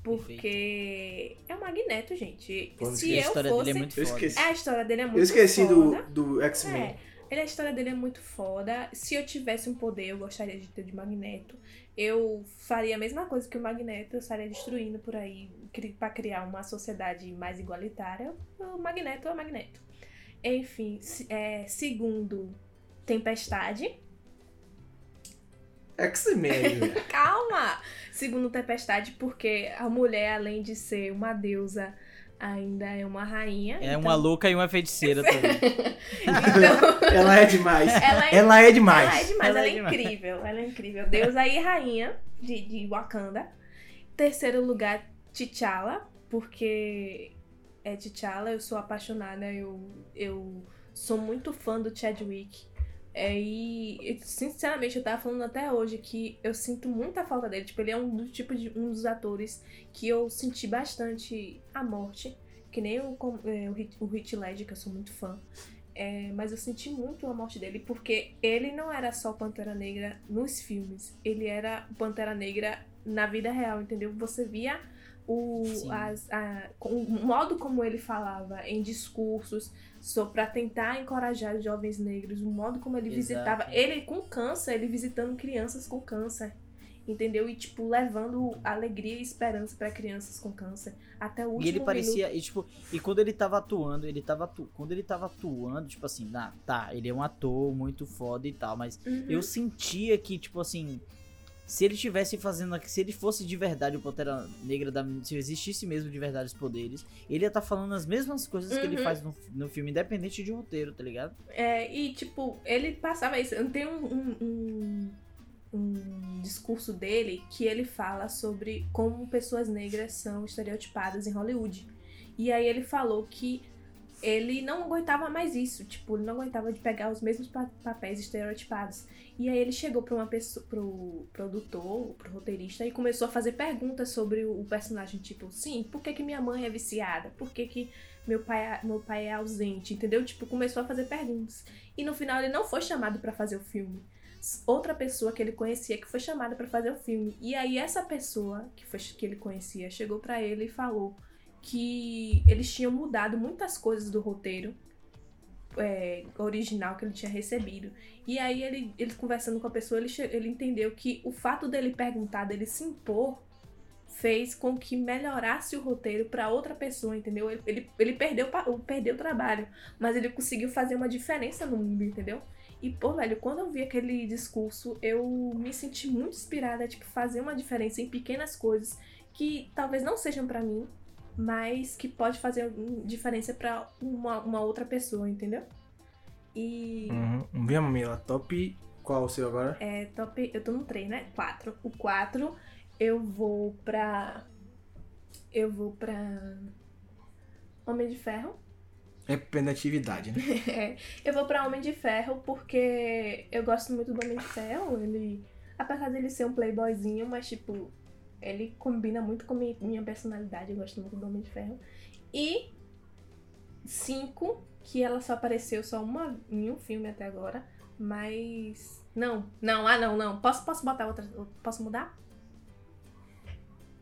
Speaker 2: Porque é o Magneto, gente.
Speaker 1: Pô,
Speaker 2: Se
Speaker 3: a
Speaker 2: eu
Speaker 3: história
Speaker 2: fosse.
Speaker 3: dele é muito
Speaker 1: Eu
Speaker 3: foda.
Speaker 1: esqueci.
Speaker 2: É, a história dele é muito
Speaker 1: Eu esqueci
Speaker 2: foda.
Speaker 1: do, do X-Men.
Speaker 2: É, ele, a história dele é muito foda. Se eu tivesse um poder, eu gostaria de ter de Magneto. Eu faria a mesma coisa que o Magneto, eu estaria destruindo por aí pra criar uma sociedade mais igualitária. O Magneto é o Magneto. Enfim, é, segundo, Tempestade.
Speaker 1: X-Men, velho.
Speaker 2: Calma! Segundo Tempestade, porque a mulher, além de ser uma deusa, ainda é uma rainha.
Speaker 3: É
Speaker 2: então-
Speaker 3: uma louca e uma feiticeira também.
Speaker 2: então,
Speaker 1: Ela é demais.
Speaker 2: ela é
Speaker 1: Ela é demais.
Speaker 2: Ela é demais,
Speaker 3: Ela
Speaker 2: ela,
Speaker 3: é
Speaker 2: é,
Speaker 3: demais.
Speaker 2: incrível. Ela é incrível. Deus aí, rainha de, de Wakanda. Terceiro lugar, T'Challa, porque é T'Challa, eu sou apaixonada, eu, eu sou muito fã do Chadwick. É, e, sinceramente, eu tava falando até hoje que eu sinto muita falta dele. Tipo, ele é um do tipo de um dos atores que eu senti bastante a morte. Que nem o, é, o, o Heath Ledger, que eu sou muito fã. É, mas eu senti muito a morte dele, porque ele não era só o Pantera Negra nos filmes. Ele era o Pantera Negra na vida real, entendeu? Você via o, as- a- o modo como ele falava em discursos só para tentar encorajar os jovens negros, o modo como ele
Speaker 3: Exato.
Speaker 2: visitava. Ele com câncer, ele visitando crianças com câncer. Entendeu? E, tipo, levando alegria e esperança para crianças com câncer. Até o último
Speaker 3: E ele
Speaker 2: minuto.
Speaker 3: parecia, e tipo, e quando ele tava atuando, ele tava atu... quando ele tava atuando, tipo assim, ah, tá, ele é um ator muito foda e tal, mas
Speaker 2: Uhum.
Speaker 3: eu sentia que, tipo assim, se ele tivesse fazendo, aqui- se ele fosse de verdade o Pantera Negra, da, se existisse mesmo de verdade os poderes, ele ia estar falando as mesmas coisas que ele
Speaker 2: Uhum.
Speaker 3: faz no, no filme, independente de roteiro, tá ligado?
Speaker 2: É, e tipo, ele passava isso. Tem um, um, um, um discurso dele que ele fala sobre como pessoas negras são estereotipadas em Hollywood. E aí ele falou que ele não aguentava mais isso, tipo, ele não aguentava de pegar os mesmos pa- papéis estereotipados. E aí ele chegou para uma pessoa, pro produtor, pro roteirista e começou a fazer perguntas sobre o, personagem, tipo, sim, por que, que minha mãe é viciada? Por que, que meu pai, é- meu pai é ausente? Entendeu? Tipo, começou a fazer perguntas. E no final ele não foi chamado pra fazer o filme. Outra pessoa que ele conhecia que foi chamada pra fazer o filme. E aí essa pessoa que, foi, que ele conhecia chegou pra ele e falou que eles tinham mudado muitas coisas do roteiro é, original que ele tinha recebido. E aí ele, ele conversando com a pessoa, ele, ele entendeu que o fato dele perguntar, dele se impor, fez com que melhorasse o roteiro para outra pessoa, entendeu? Ele, ele, ele perdeu, perdeu o trabalho, mas ele conseguiu fazer uma diferença no mundo, entendeu? E, pô, velho, quando eu vi aquele discurso, eu me senti muito inspirada a, tipo, fazer uma diferença em pequenas coisas que talvez não sejam pra mim, mas que pode fazer diferença pra uma, uma outra pessoa, entendeu? E
Speaker 1: Uhum. Vem, Mila, top. Qual o seu agora?
Speaker 2: é top. Eu tô no 3, né? 4. O 4 eu vou pra. Eu vou pra. Homem de Ferro.
Speaker 1: Representatividade, né?
Speaker 2: É, eu vou pra Homem de Ferro porque eu gosto muito do Homem de Ferro. Ele, apesar dele ser um playboyzinho, mas tipo, ele combina muito com mi- minha personalidade. Eu gosto muito do Homem de Ferro. E cinco, que ela só apareceu só uma em um filme até agora, mas não, não, ah não, não. Posso posso botar outra, posso mudar?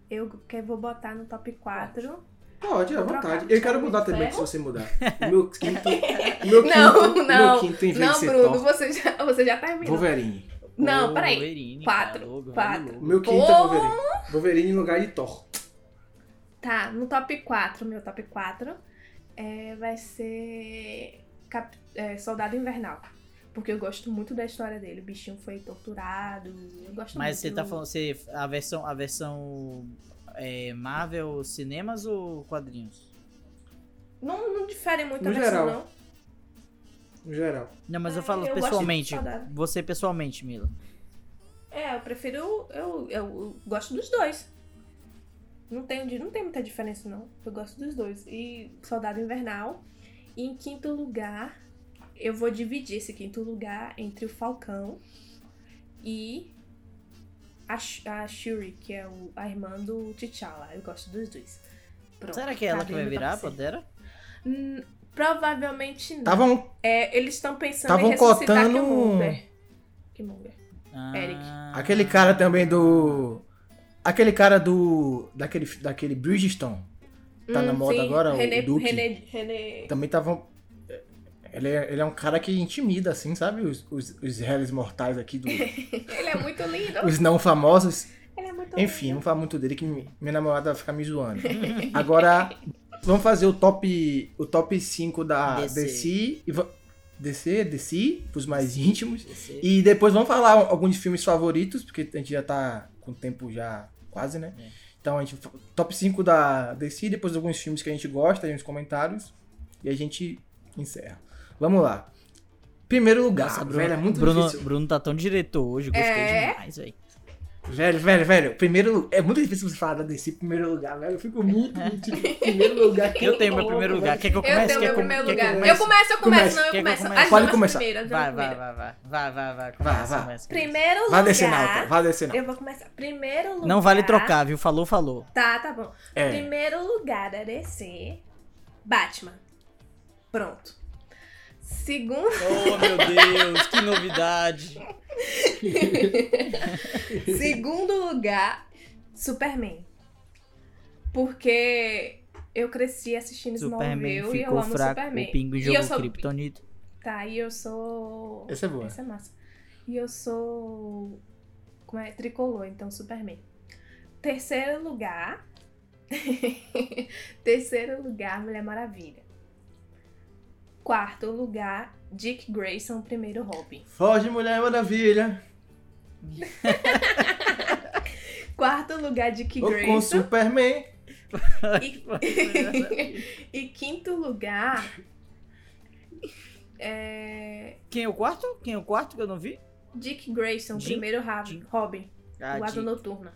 Speaker 2: Eu que vou botar no top 4.
Speaker 1: Pode, à vontade. Eu quero mudar também, se você mudar. O meu quinto. Meu quinto,
Speaker 2: Não,
Speaker 1: o meu
Speaker 2: não,
Speaker 1: quinto, em vez
Speaker 2: Não, Bruno, você já, você já terminou.
Speaker 1: Wolverine.
Speaker 2: Não, peraí.
Speaker 3: Wolverine,
Speaker 2: Quatro,
Speaker 3: cara, logo,
Speaker 2: quatro.
Speaker 1: O
Speaker 3: logo.
Speaker 1: meu quinto é
Speaker 2: Pô.
Speaker 1: Wolverine. Wolverine em lugar de Thor.
Speaker 2: Tá, no top 4, meu top 4 é, vai ser Cap- é, Soldado Invernal. Porque eu gosto muito da história dele. O bichinho foi torturado. Eu gosto
Speaker 3: Mas
Speaker 2: muito.
Speaker 3: você tá falando, você, a versão, a versão é, Marvel cinemas ou quadrinhos?
Speaker 2: Não, não difere muito
Speaker 1: No
Speaker 2: a versão,
Speaker 1: geral.
Speaker 2: não.
Speaker 1: No geral.
Speaker 3: Não, mas eu
Speaker 2: É,
Speaker 3: falo
Speaker 2: eu gosto de
Speaker 3: pessoalmente. Você pessoalmente, Mila.
Speaker 2: É, eu prefiro. Eu, eu, eu gosto dos dois. Não tem, não tem muita diferença, não. Eu gosto dos dois. E Soldado Invernal. E em quinto lugar, eu vou dividir esse quinto lugar entre o Falcão e a, a Shuri, que é o, a irmã do T'Challa. Eu gosto dos dois. Pronto,
Speaker 3: Será que é ela que vai virar. Pantera?
Speaker 2: Hum, Provavelmente não.
Speaker 1: Estavam
Speaker 2: É, eles estão pensando
Speaker 1: Tavam
Speaker 2: em ressuscitar
Speaker 1: cotando-
Speaker 2: Killmonger. Killmonger. Eric.
Speaker 3: Ah,
Speaker 1: Aquele cara também do. Aquele cara do. Daquele, daquele Bridgestone. Tá na moda agora, o
Speaker 2: René,
Speaker 1: Duke?
Speaker 2: René, René...
Speaker 1: Também estavam. Ele é, ele é um cara que intimida, assim, sabe? Os, os, os réis mortais aqui, do,
Speaker 2: Ele é muito lindo.
Speaker 1: os não famosos.
Speaker 2: Ele é muito
Speaker 1: Enfim,
Speaker 2: lindo.
Speaker 1: não falo muito dele que mi- minha namorada vai ficar me zoando. Agora, vamos fazer o top o top 5 da
Speaker 3: DC.
Speaker 1: DC. e DC, DC, pros mais íntimos.
Speaker 3: esse-
Speaker 1: E depois vamos falar alguns filmes favoritos, porque a gente já tá com o tempo já quase, né?
Speaker 3: É.
Speaker 1: Então a gente top 5 da DC, depois alguns filmes que a gente gosta, aí nos comentários, e a gente encerra. Vamos lá. Primeiro lugar,
Speaker 3: Nossa, Bruno,
Speaker 1: velho, é muito
Speaker 3: Bruno,
Speaker 1: difícil.
Speaker 3: Bruno tá tão diretor hoje, gostei
Speaker 2: É?
Speaker 3: demais, velho.
Speaker 1: Velho, velho, velho, primeiro é muito difícil você falar da DC em primeiro lugar, velho. Eu fico muito, muito em primeiro lugar.
Speaker 3: Eu tenho meu primeiro lugar. Quer que eu
Speaker 2: Eu
Speaker 3: comece?
Speaker 2: tenho
Speaker 3: Quer
Speaker 2: meu
Speaker 3: eu-
Speaker 2: primeiro
Speaker 3: eu
Speaker 2: lugar. Eu começo, eu começo, não, eu
Speaker 3: eu
Speaker 2: começo.
Speaker 1: Pode começar.
Speaker 3: Vai, vai, vai, vai. Vai, vai, vai. Começa, começa.
Speaker 2: Primeiro lugar.
Speaker 1: Vai descer alta, vai descer não.
Speaker 2: Eu vou começar. Primeiro lugar.
Speaker 3: Não vale trocar, viu? Falou, falou.
Speaker 2: Tá, tá bom.
Speaker 1: É.
Speaker 2: Primeiro lugar da DC. Batman. Pronto. Segundo.
Speaker 3: Oh, meu Deus, que novidade.
Speaker 2: Segundo lugar, Superman. Porque eu cresci assistindo
Speaker 3: Superman
Speaker 2: Smallville e eu amo
Speaker 3: fraco,
Speaker 2: Superman.
Speaker 3: o pinguim
Speaker 2: e
Speaker 3: jogou
Speaker 2: sou...
Speaker 3: Kryptonita.
Speaker 2: Tá, e eu sou...
Speaker 1: Essa é boa.
Speaker 2: Essa é massa. E eu sou... Como é? Tricolor, então Superman. Terceiro lugar... Terceiro lugar, Mulher Maravilha. Quarto lugar, Dick Grayson, primeiro Robin.
Speaker 1: Foge, Mulher Maravilha.
Speaker 2: Quarto lugar, Dick
Speaker 1: Ou com
Speaker 2: Grayson.
Speaker 1: Superman.
Speaker 2: E, e quinto lugar. É,
Speaker 3: Quem é o quarto? Quem é o quarto que eu não vi?
Speaker 2: Dick Grayson,
Speaker 3: Jim-
Speaker 2: primeiro Ra-
Speaker 3: Jim-
Speaker 2: Robin,
Speaker 3: Ah,
Speaker 2: o Asa Noturna.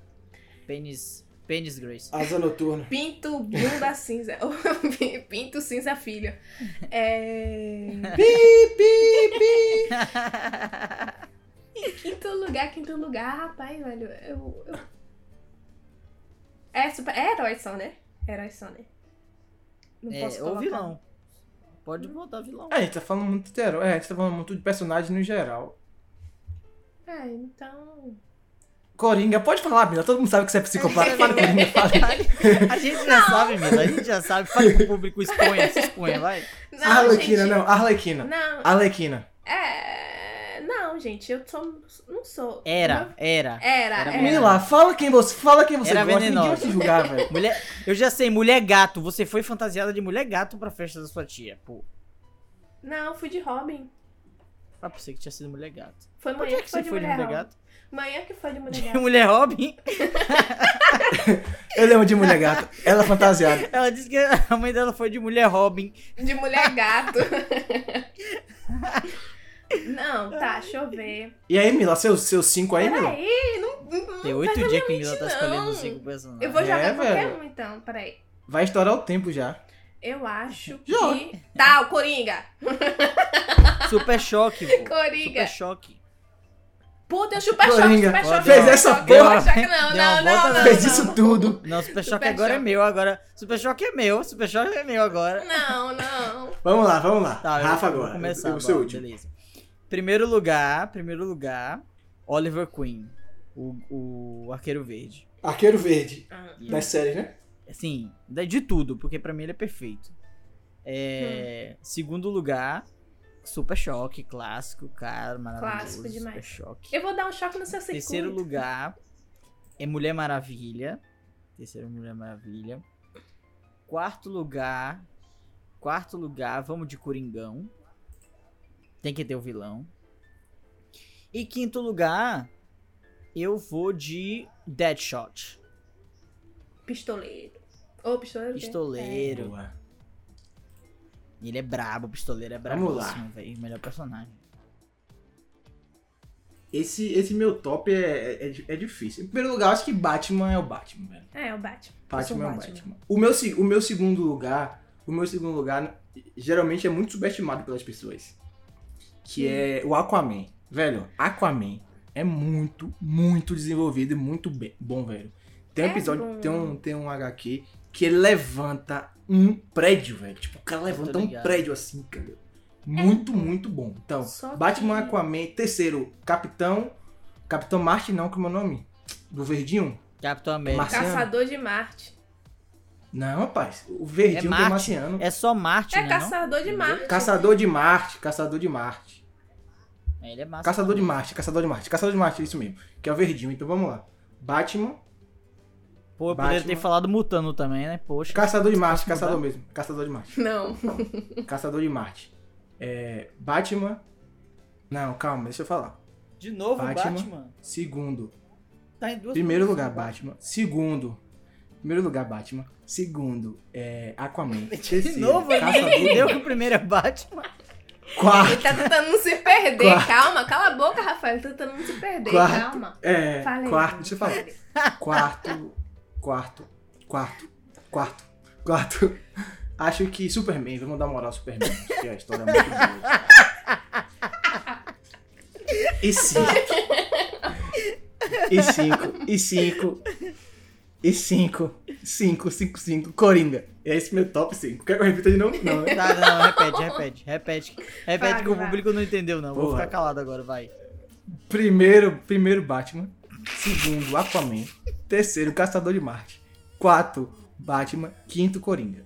Speaker 3: Pênis, Pênis Grace.
Speaker 1: Asa Noturna.
Speaker 2: Pinto Bunda Cinza. Pinto Cinza Filho. É...
Speaker 1: Pi, pi, pi.
Speaker 2: Quinto lugar, quinto lugar, rapaz, velho. Eu. eu... É, super... é herói só, né? Herói só, né? Não
Speaker 3: É,
Speaker 2: posso
Speaker 3: ou
Speaker 2: colocar.
Speaker 3: vilão. Pode botar vilão.
Speaker 1: É, a gente tá falando muito de herói. É, a gente tá falando muito de personagem no geral.
Speaker 2: É, então.
Speaker 1: Coringa, pode falar, Mila. Todo mundo sabe que você é psicopata. Fala Coringa, fala.
Speaker 3: A gente já sabe, Mila. A gente já sabe. Fale pro público, exponha, se exponha, vai.
Speaker 2: Não,
Speaker 1: Arlequina,
Speaker 2: gente,
Speaker 1: não. Arlequina.
Speaker 2: Não,
Speaker 1: Arlequina.
Speaker 2: é. Não, gente, eu sou. Não sou.
Speaker 3: Era, era.
Speaker 2: Era,
Speaker 3: Era
Speaker 2: era.
Speaker 1: Mila, fala quem você, fala quem você
Speaker 3: Era
Speaker 1: gosta. Ninguém vai
Speaker 3: venenosa.
Speaker 1: te julgar, velho.
Speaker 3: Mulher, eu já sei, mulher gato. Você foi fantasiada de mulher gato pra festa da sua tia. Pô,
Speaker 2: Não, fui de Robin.
Speaker 3: ah, pensei que tinha sido mulher gato.
Speaker 2: Foi
Speaker 3: Por
Speaker 2: manhã
Speaker 3: que,
Speaker 2: que,
Speaker 3: que
Speaker 2: foi
Speaker 3: você
Speaker 2: de
Speaker 3: foi de
Speaker 2: mulher,
Speaker 3: mulher gato?
Speaker 2: Manhã que foi de mulher
Speaker 3: De
Speaker 2: gato.
Speaker 3: mulher Robin?
Speaker 1: Eu lembro de mulher gata. Ela fantasiada.
Speaker 3: Ela disse que a mãe dela foi de mulher Robin.
Speaker 2: De mulher gato. Não, tá, deixa eu ver.
Speaker 1: E aí, Mila, seus, seus cinco aí, Mila?
Speaker 2: Peraí, não, não,
Speaker 3: Tem oito dias que Mila tá escolhendo cinco personagens.
Speaker 2: Eu vou jogar
Speaker 1: É,
Speaker 2: qualquer
Speaker 1: velho.
Speaker 2: um então, peraí.
Speaker 1: Vai estourar o tempo já.
Speaker 2: Eu acho
Speaker 1: Joga.
Speaker 2: que. Tá, o Coringa!
Speaker 3: Super choque, pô.
Speaker 2: Coringa!
Speaker 3: Super choque.
Speaker 2: Puta, eu super choque, super choque.
Speaker 1: Fez essa porra.
Speaker 2: Não, não, não, não.
Speaker 1: Fez isso tudo.
Speaker 3: Não, Super Choque agora é meu, agora. Super Choque é meu, Super Choque é meu agora.
Speaker 2: Não, não.
Speaker 1: Vamos lá, vamos lá.
Speaker 3: Tá,
Speaker 1: Rafa agora.
Speaker 3: começar.
Speaker 1: o seu último.
Speaker 3: Beleza. Primeiro lugar, primeiro lugar, Oliver Queen, o, o Arqueiro Verde.
Speaker 1: Arqueiro Verde.
Speaker 2: Ah,
Speaker 1: Das séries, né?
Speaker 3: Da- de tudo, porque pra mim ele é perfeito. É, Segundo lugar, Super Choque, clássico, cara, maravilhoso.
Speaker 2: Clássico demais.
Speaker 3: Super Choque.
Speaker 2: Eu vou dar um choque no seu circuito.
Speaker 3: Terceiro lugar é Mulher Maravilha. Terceiro Mulher Maravilha. Quarto lugar. Quarto lugar, vamos de Coringão. Tem que ter o vilão. E quinto lugar, eu vou de Deadshot.
Speaker 2: Pistoleiro. Ô, pistoleiro. o quê?
Speaker 1: Boa.
Speaker 3: Ele é brabo, o pistoleiro é
Speaker 1: Vamos lá.
Speaker 3: brabíssimo, velho. Melhor personagem.
Speaker 1: Esse, esse meu top é, é, é difícil. Em primeiro lugar, eu acho que Batman é o Batman, velho.
Speaker 2: É, é o Batman.
Speaker 1: Batman é o
Speaker 2: Batman.
Speaker 1: Batman. O meu, o meu segundo lugar, o meu segundo lugar geralmente é muito subestimado pelas pessoas. Que é o Aquaman. Velho, Aquaman é muito, muito desenvolvido e muito bem- bom, velho. Tem um
Speaker 2: É
Speaker 1: episódio,
Speaker 2: bom.
Speaker 1: tem um, tem um HQ que ele levanta um prédio, velho. Tipo, o cara levanta um prédio assim, cara. Muito, muito bom. Então,
Speaker 2: Só
Speaker 1: Batman,
Speaker 2: que-
Speaker 1: Aquaman. Terceiro, Capitão. Capitão Marte, não, como é o nome? Do Verdinho?
Speaker 3: Capitão América.
Speaker 1: Marciano.
Speaker 2: Caçador de Marte.
Speaker 1: Não, rapaz. O Verdinho
Speaker 3: É
Speaker 1: tem
Speaker 3: Marte.
Speaker 1: marciano.
Speaker 3: É só Marte,
Speaker 2: É
Speaker 3: né? não?
Speaker 2: caçador de Marte.
Speaker 1: Caçador de Marte, Caçador de Marte.
Speaker 3: Ele é massa.
Speaker 1: Caçador de. Marte, Caçador de Marte, Caçador de Marte, é isso mesmo. Que é o Verdinho. Então vamos lá. Batman,
Speaker 3: Pô, eu poderia
Speaker 1: Batman.
Speaker 3: ter falado Mutano também, né? Poxa.
Speaker 1: Caçador de Marte,
Speaker 3: Posso mudar?
Speaker 1: Caçador mesmo. Caçador de Marte.
Speaker 2: Não.
Speaker 1: Caçador de Marte. É, Batman. Não, calma, deixa eu falar.
Speaker 3: De novo,
Speaker 1: Batman.
Speaker 3: Batman.
Speaker 1: Segundo.
Speaker 3: Tá em duas
Speaker 1: Primeiro lugar, Batman. Segundo. Primeiro lugar, Batman. Segundo, é Aquaman. Terceiro,
Speaker 3: De novo, ele
Speaker 1: Caçador de
Speaker 3: entendeu que o primeiro é Batman.
Speaker 1: Quarto.
Speaker 2: Ele tá tentando não se perder.
Speaker 1: Quarto.
Speaker 2: Calma, cala a boca, Rafael. Ele tá tentando não se perder.
Speaker 1: Quarto.
Speaker 2: Calma.
Speaker 1: É,
Speaker 2: Fala aí.
Speaker 1: quarto, deixa eu falar. Quarto, quarto, quarto, quarto, quarto. Acho que Superman, vamos dar moral ao Superman, porque a história é muito boa. E cinco. E cinco, e cinco, e cinco, cinco, cinco, cinco, Coringa. É esse meu top 5. Quer que eu repita de novo? Não, né?
Speaker 3: Tá, não, repete, repete, repete. Repete
Speaker 2: Vai,
Speaker 3: que o público não entendeu, não. Vou
Speaker 1: Boa.
Speaker 3: ficar calado agora, vai.
Speaker 1: Primeiro, primeiro Batman. Segundo, Aquaman. Terceiro, Caçador de Marte. Quarto, Batman. Quinto, Coringa.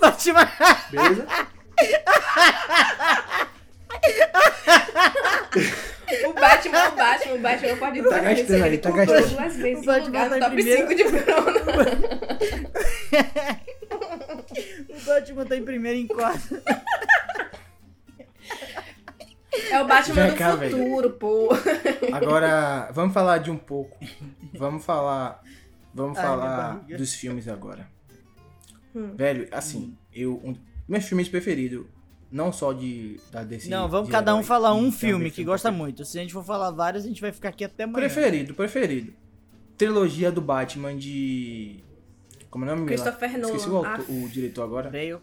Speaker 3: Batman.
Speaker 1: Beleza?
Speaker 2: O Batman é o Batman. O Batman pode
Speaker 1: Tá gastando ali, tá gastando.
Speaker 2: duas vezes
Speaker 3: O Batman tá em
Speaker 2: top
Speaker 3: primeiro.
Speaker 2: 5 de Bruno.
Speaker 3: O Batman tá em primeiro e em quarto.
Speaker 2: É o Batman
Speaker 1: Vem
Speaker 2: do futuro, pô.
Speaker 1: Agora, vamos falar de um pouco. Vamos falar. Vamos
Speaker 3: Ai,
Speaker 1: falar dos filmes agora.
Speaker 2: Hum.
Speaker 1: Velho, assim, eu. Um, meus filmes preferidos, não só de da DC.
Speaker 3: Não, vamos cada um falar um filme que gosta
Speaker 1: preferido.
Speaker 3: muito. Se a gente for falar vários, a gente vai ficar aqui até amanhã.
Speaker 1: Preferido, preferido. Trilogia do Batman de. Como é o nome?
Speaker 2: Christopher Nolan.
Speaker 1: Esqueci o, autor-
Speaker 2: Ah.
Speaker 1: o diretor agora.
Speaker 3: Veio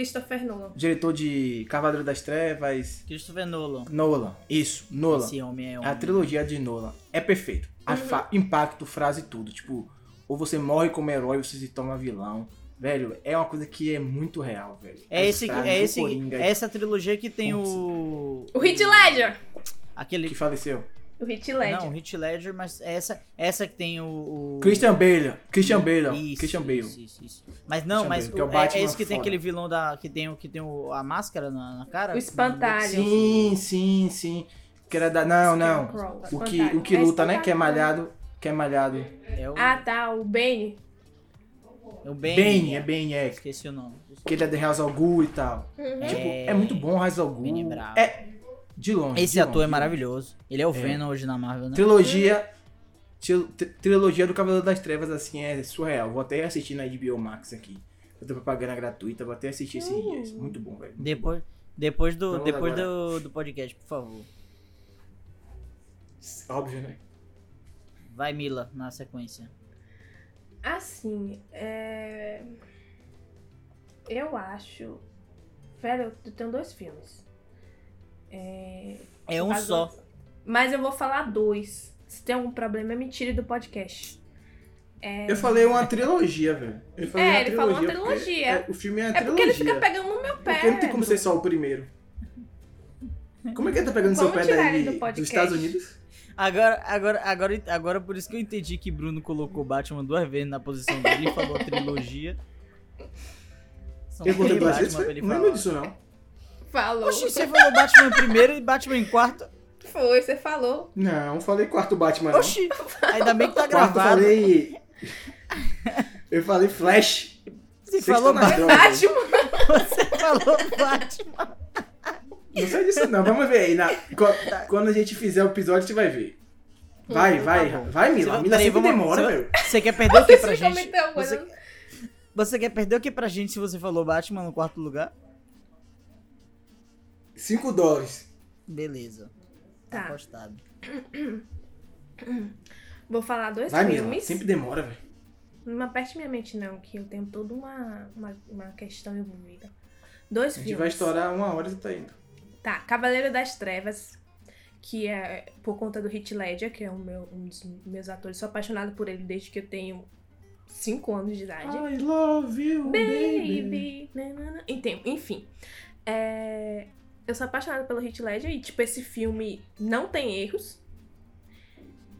Speaker 2: Christopher Nolan.
Speaker 1: Diretor de Cavaleiro das Trevas.
Speaker 3: Christopher Nolan.
Speaker 1: Nolan. Isso, Nolan.
Speaker 3: Esse homem é um.
Speaker 1: A trilogia de Nolan é perfeito. A
Speaker 2: Uhum.
Speaker 1: fa- impacto, frase tudo. Tipo, ou você morre como herói ou você se torna vilão. Velho, é uma coisa que é muito real, velho.
Speaker 3: É,
Speaker 1: As
Speaker 3: esse, é, esse,
Speaker 1: Coringa
Speaker 3: é essa trilogia que tem
Speaker 1: Putz.
Speaker 3: o.
Speaker 2: O Heath Ledger.
Speaker 3: Aquele.
Speaker 1: que faleceu.
Speaker 2: O Hit Ledger.
Speaker 3: Não, o Hit Ledger, mas essa, essa que tem o. o-
Speaker 1: Christian Bale. Christian Bale.
Speaker 3: Isso,
Speaker 1: Christian Bale.
Speaker 3: Isso, isso, isso. Mas não,
Speaker 1: Christian
Speaker 3: mas
Speaker 1: Bale, é o
Speaker 3: é, é esse que tem aquele vilão da. que tem, o- que tem o, a máscara na, na cara?
Speaker 2: O espantalho.
Speaker 1: Sim, sim, sim. Que era da. Não, não. O que, o que
Speaker 2: É
Speaker 1: luta, né? Que é malhado. Que é malhado.
Speaker 3: É o,
Speaker 2: Ah, tá, o Bane.
Speaker 3: é o Bane.
Speaker 1: Bane, é Bane, é.
Speaker 3: Esqueci o nome.
Speaker 1: Que ele é de House of Ghul e tal.
Speaker 2: Uhum.
Speaker 1: Tipo, é muito bom House
Speaker 3: é
Speaker 1: Ghul. É. De longe.
Speaker 3: Esse
Speaker 1: de
Speaker 3: ator
Speaker 1: longe,
Speaker 3: é maravilhoso. Ele é o
Speaker 1: É.
Speaker 3: Venom hoje na Marvel, né?
Speaker 1: Trilogia. tri- tri- Trilogia do Cavaleiro das Trevas, assim, é surreal. Vou até assistir na HBO Max aqui. Eu tô propaganda gratuita, vou até assistir esses dias. Muito bom, velho.
Speaker 3: Depois, depois, do,
Speaker 1: Vamos
Speaker 3: depois do, do podcast, por favor.
Speaker 1: Óbvio, né?
Speaker 3: Vai, Mila, na sequência.
Speaker 2: Assim, é... Eu acho... Velho, eu tenho dois filmes. É...
Speaker 3: É um só.
Speaker 2: Mas eu vou falar dois. Se tem algum problema, me tire do podcast.
Speaker 1: Eu falei uma trilogia, velho. Eu falei
Speaker 2: É,
Speaker 1: uma
Speaker 2: ele falou uma
Speaker 1: porque
Speaker 2: trilogia.
Speaker 1: é- o filme é a
Speaker 2: É porque
Speaker 1: trilogia.
Speaker 2: ele fica pegando no meu pé.
Speaker 1: Porque não tem como ser só o primeiro. Como é que ele tá pegando seu
Speaker 2: Vamos
Speaker 1: pé
Speaker 2: ele
Speaker 1: daí
Speaker 2: do podcast.
Speaker 1: dos Estados Unidos?
Speaker 3: Agora, agora, agora, agora por isso que eu entendi que Bruno colocou Batman duas vezes na posição dele e falou a trilogia. São
Speaker 1: Eu botei
Speaker 3: três
Speaker 1: duas vezes,
Speaker 3: ele
Speaker 1: Não lembro disso, não.
Speaker 2: Falou.
Speaker 3: Oxi, você falou Batman em primeiro e Batman em quarto?
Speaker 2: Foi, você falou.
Speaker 1: Não, falei quarto Batman, não.
Speaker 3: Oxi, ainda bem que tá
Speaker 1: Quarto
Speaker 3: gravado.
Speaker 1: falei... Eu falei Flash.
Speaker 3: Você
Speaker 1: Vocês
Speaker 3: falou Batman.
Speaker 1: droga.
Speaker 2: Batman.
Speaker 3: Você falou Batman.
Speaker 1: Não sei disso não, vamos ver aí. Na... qu- Quando a gente fizer o episódio, a gente vai ver. Vai,
Speaker 2: Uhum,
Speaker 1: vai,
Speaker 3: tá
Speaker 1: vai, Mila.
Speaker 3: Você-
Speaker 1: Mila sempre
Speaker 3: vamos-
Speaker 1: demora,
Speaker 3: você-
Speaker 1: velho.
Speaker 3: Você quer perder o que pra gente? Você,
Speaker 2: interrompendo.
Speaker 3: você quer perder o que pra gente se você falou Batman no quarto lugar?
Speaker 1: 5 dólares.
Speaker 3: Beleza.
Speaker 2: Tá.
Speaker 3: Apostado.
Speaker 2: Vou falar dois
Speaker 1: Vai, Mila.
Speaker 2: filmes.
Speaker 1: Sempre demora, velho.
Speaker 2: Não aperte minha mente, não, que eu tenho toda uma, uma, uma questão envolvida. Dois
Speaker 1: A gente
Speaker 2: filmes.
Speaker 1: vai estourar uma hora e você tá indo.
Speaker 2: Tá, Cavaleiro das Trevas, que é por conta do Heath Ledger, que é um, meu, um dos meus atores. Sou apaixonada por ele desde que eu tenho 5 anos de idade.
Speaker 1: I love you, baby.
Speaker 2: Baby. enfim. É, Eu sou apaixonada pelo Heath Ledger e, tipo, esse filme não tem erros.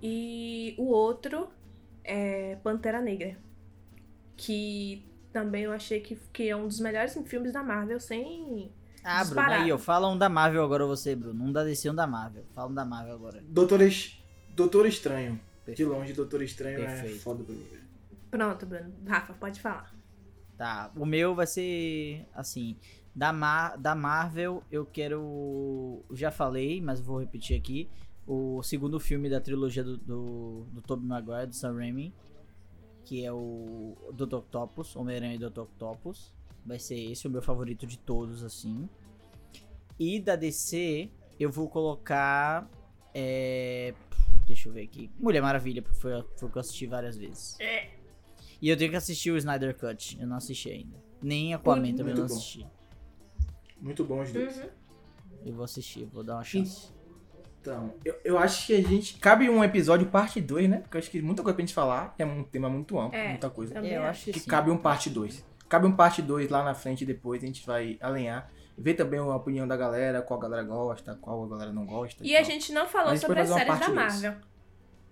Speaker 2: E o outro é Pantera Negra. Que também eu achei que, que é um dos melhores filmes da Marvel, sem.
Speaker 3: Ah, Bruno, aí, ó. Fala um da Marvel agora você, Bruno. Um da DC, um da Marvel. Fala um da Marvel agora.
Speaker 1: Doutor, Es- Doutor Estranho. De
Speaker 3: Perfeito.
Speaker 1: longe, Doutor Estranho é
Speaker 3: Perfeito.
Speaker 1: foda pra mim.
Speaker 2: Pronto, Bruno. Rafa, pode falar.
Speaker 3: Tá, o meu vai ser assim. Da, Mar da Marvel, eu quero. Já falei, mas vou repetir aqui. O segundo filme da trilogia do, do, do Tobey Maguire, do Sam Raimi. Que é o Dr. Octopus, Homem-Aranha e Dr. Octopus. Vai ser esse o meu favorito de todos, assim. E da DC, eu vou colocar. É... Deixa eu ver aqui. Mulher Maravilha, porque foi, foi o que eu assisti várias vezes.
Speaker 2: É.
Speaker 3: E eu tenho que assistir o Snyder Cut. Eu não assisti ainda. Nem Aquaman também eu não
Speaker 1: bom. Muito bom os dois.
Speaker 2: Uhum.
Speaker 3: Eu vou assistir, vou dar uma chance.
Speaker 1: Então, eu, eu acho que a gente. Cabe um episódio parte 2, né? Porque eu acho que muita coisa pra gente falar. É um tema muito amplo,
Speaker 2: É.
Speaker 1: muita coisa.
Speaker 3: É, eu
Speaker 2: acho.
Speaker 3: que
Speaker 1: Que
Speaker 3: sim.
Speaker 1: cabe um parte 2. Cabe um parte 2 lá na frente depois, a gente vai alinhar. Ver também a opinião da galera, qual a galera gosta, qual a galera não gosta.
Speaker 2: E a
Speaker 1: tal.
Speaker 2: gente não falou
Speaker 1: Mas
Speaker 2: sobre as séries da Marvel.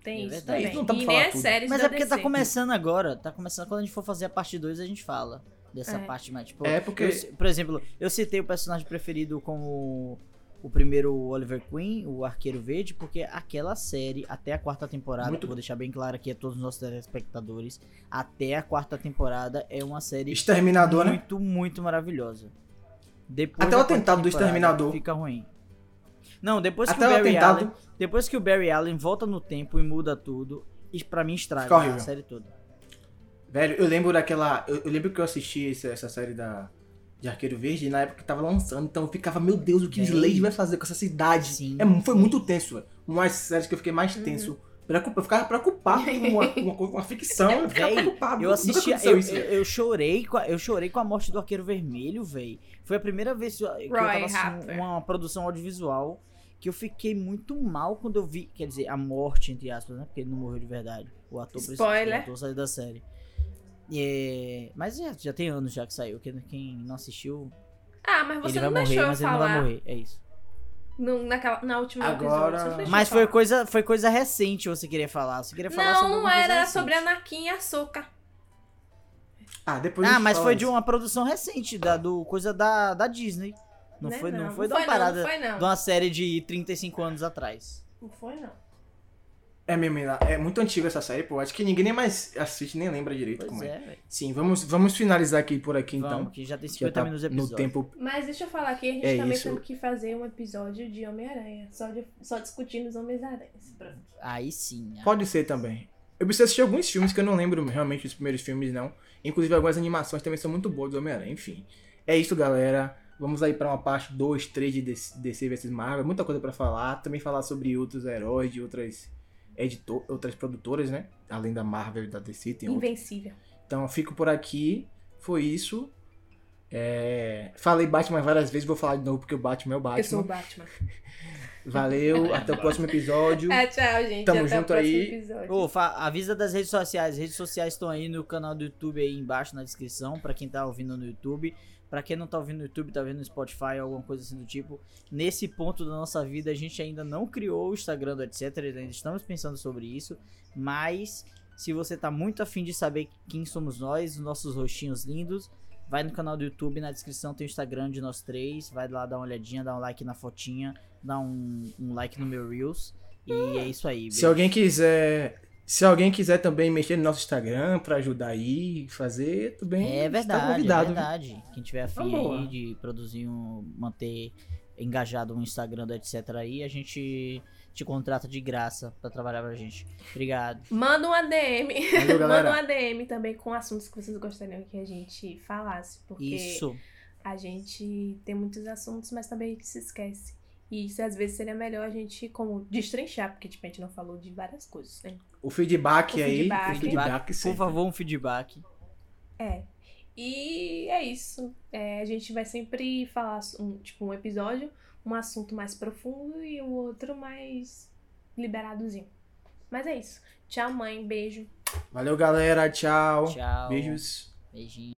Speaker 2: Tem
Speaker 3: É
Speaker 2: isso.
Speaker 1: Não dá pra
Speaker 2: e nem as
Speaker 1: tudo.
Speaker 2: séries
Speaker 3: Mas
Speaker 2: da
Speaker 3: é porque tá
Speaker 2: DC.
Speaker 3: começando agora. Tá começando quando a gente for fazer a parte 2, a gente fala dessa
Speaker 2: É.
Speaker 3: parte mais. Tipo,
Speaker 1: É, porque-
Speaker 3: eu- por exemplo, eu citei o personagem preferido como o primeiro Oliver Queen, o Arqueiro Verde, porque aquela série, até a quarta temporada,
Speaker 1: Muito
Speaker 3: vou deixar bem claro aqui a todos os nossos telespectadores, até a quarta temporada é uma série
Speaker 1: Exterminador, né?
Speaker 3: muito, muito maravilhosa. Depois
Speaker 1: Até o atentado do Exterminador.
Speaker 3: Fica ruim. Não, depois que
Speaker 1: Até
Speaker 3: o
Speaker 1: o
Speaker 3: Barry
Speaker 1: atentado.
Speaker 3: Allen, depois que o Barry Allen volta no tempo e muda tudo, isso pra mim estraga a série toda.
Speaker 1: Velho, eu lembro daquela. Eu, eu lembro que eu assisti essa, essa série da. De Arqueiro Verde na época que tava lançando, então eu ficava, meu Deus, o que
Speaker 3: É.
Speaker 1: Slade vai fazer com essa cidade?
Speaker 3: Sim.
Speaker 1: É, foi muito tenso, velho. Uma das séries que eu fiquei mais tenso. Preocupa- Eu ficava preocupado com uma, uma, uma ficção, eu ficava
Speaker 3: Véi,
Speaker 1: preocupado.
Speaker 3: Eu assisti, eu,
Speaker 1: isso,
Speaker 3: eu,
Speaker 1: velho.
Speaker 3: eu chorei com a, eu chorei com a morte do Arqueiro Vermelho, velho. Foi a primeira vez que eu, que eu tava assistindo uma produção audiovisual que eu fiquei muito mal quando eu vi, quer dizer, a morte, entre aspas, né? Porque ele não morreu de verdade. O ator principal-
Speaker 2: Spoiler.
Speaker 3: O ator saiu da série. É, mas já, já tem anos já que saiu. Quem, quem não assistiu,
Speaker 2: Ah, mas você
Speaker 3: ele vai
Speaker 2: não
Speaker 3: morrer,
Speaker 2: deixou eu
Speaker 3: mas ele não vai
Speaker 2: falar.
Speaker 3: morrer. É isso.
Speaker 2: No, naquela, na última
Speaker 1: Agora-
Speaker 2: episódio.
Speaker 3: Mas foi
Speaker 2: falar.
Speaker 3: coisa, foi coisa recente você queria falar. Você queria falar
Speaker 2: Não,
Speaker 3: sobre
Speaker 2: não era.
Speaker 3: Recente.
Speaker 2: sobre Anakin e Ahsoka.
Speaker 1: Ah, depois
Speaker 3: Ah, mas foi de
Speaker 1: disso.
Speaker 3: uma produção recente, da, do, coisa da, da Disney. Não,
Speaker 2: Né?
Speaker 3: foi, não,
Speaker 2: Não,
Speaker 3: foi de
Speaker 2: não
Speaker 3: uma
Speaker 2: foi não,
Speaker 3: parada
Speaker 2: não foi não.
Speaker 3: de uma série de 35 anos atrás.
Speaker 2: Não foi, não.
Speaker 1: É mesmo, é muito antiga essa série, pô. Acho que ninguém nem mais assiste, nem lembra direito
Speaker 3: Pois
Speaker 1: como é.
Speaker 3: é.
Speaker 1: Sim, vamos, vamos finalizar aqui por aqui então.
Speaker 3: Vamos, que já tem
Speaker 1: que já
Speaker 3: 50
Speaker 1: tá
Speaker 3: minutos de
Speaker 1: no
Speaker 3: episódio.
Speaker 1: tempo.
Speaker 2: Mas deixa eu falar aqui, a gente
Speaker 1: É
Speaker 2: também
Speaker 1: isso.
Speaker 2: tem que fazer um episódio de Homem-Aranha. Só, de- só discutindo os Homens-Aranhas. Pronto.
Speaker 3: Aí sim. ah.
Speaker 1: Pode ser também. Eu preciso assistir alguns filmes que eu não lembro realmente dos primeiros filmes, não. Inclusive algumas animações também são muito boas do Homem-Aranha. Enfim. É isso, galera. Vamos aí pra uma parte 2, 3 de DC DC vs Marvel. Muita coisa pra falar. Também falar sobre outros heróis de outras editor, outras produtoras, né? Além da Marvel e da DC, tem.
Speaker 2: Invencível.
Speaker 1: Então eu fico por aqui. Foi isso. É, Falei Batman várias vezes, vou falar de novo porque o Batman é o Batman.
Speaker 2: Eu sou o Batman.
Speaker 1: Valeu, até o próximo episódio.
Speaker 2: Ah, tchau, gente.
Speaker 1: Tamo
Speaker 2: Até
Speaker 1: junto aí.
Speaker 3: Ô, avisa das redes sociais. As redes sociais estão aí no canal do YouTube aí embaixo na descrição, pra quem tá ouvindo no YouTube. Pra quem não tá ouvindo no YouTube, tá vendo no Spotify, alguma coisa assim do tipo. Nesse ponto da nossa vida, a gente ainda não criou o Instagram do etc. Ainda estamos pensando sobre isso. Mas, se você tá muito afim de saber quem somos nós, os nossos rostinhos lindos, vai no canal do YouTube, na descrição tem o Instagram de nós três. Vai lá dar uma olhadinha, dá um like na fotinha, dá um, um like no meu Reels. E é isso aí.
Speaker 1: Se
Speaker 3: beijo.
Speaker 1: alguém quiser. Se alguém quiser também mexer no nosso Instagram pra ajudar aí, fazer, tudo bem.
Speaker 3: É
Speaker 1: Tá
Speaker 3: verdade,
Speaker 1: convidado.
Speaker 3: é verdade. Quem tiver afim
Speaker 1: Tá
Speaker 3: aí de produzir um, manter engajado um Instagram do etc aí, a gente te contrata de graça pra trabalhar pra gente. Obrigado.
Speaker 2: Manda um ADM.
Speaker 1: Valeu.
Speaker 2: Manda um ADM também com assuntos que vocês gostariam que a gente falasse. Porque
Speaker 3: Isso.
Speaker 2: a gente tem muitos assuntos, mas também a gente se esquece. E isso às vezes seria melhor a gente como destrinchar, porque tipo, a gente não falou de várias coisas, né?
Speaker 1: O feedback
Speaker 2: O
Speaker 1: aí.
Speaker 2: feedback.
Speaker 1: O feedback
Speaker 3: Por
Speaker 1: sempre.
Speaker 3: favor, um feedback.
Speaker 2: É. E é isso. É, a gente vai sempre falar um, tipo, um episódio, um assunto mais profundo e o outro mais liberadozinho. Mas é isso. Tchau, mãe. Beijo.
Speaker 1: Valeu, galera. Tchau.
Speaker 3: Tchau.
Speaker 1: Beijos.
Speaker 3: Beijinho.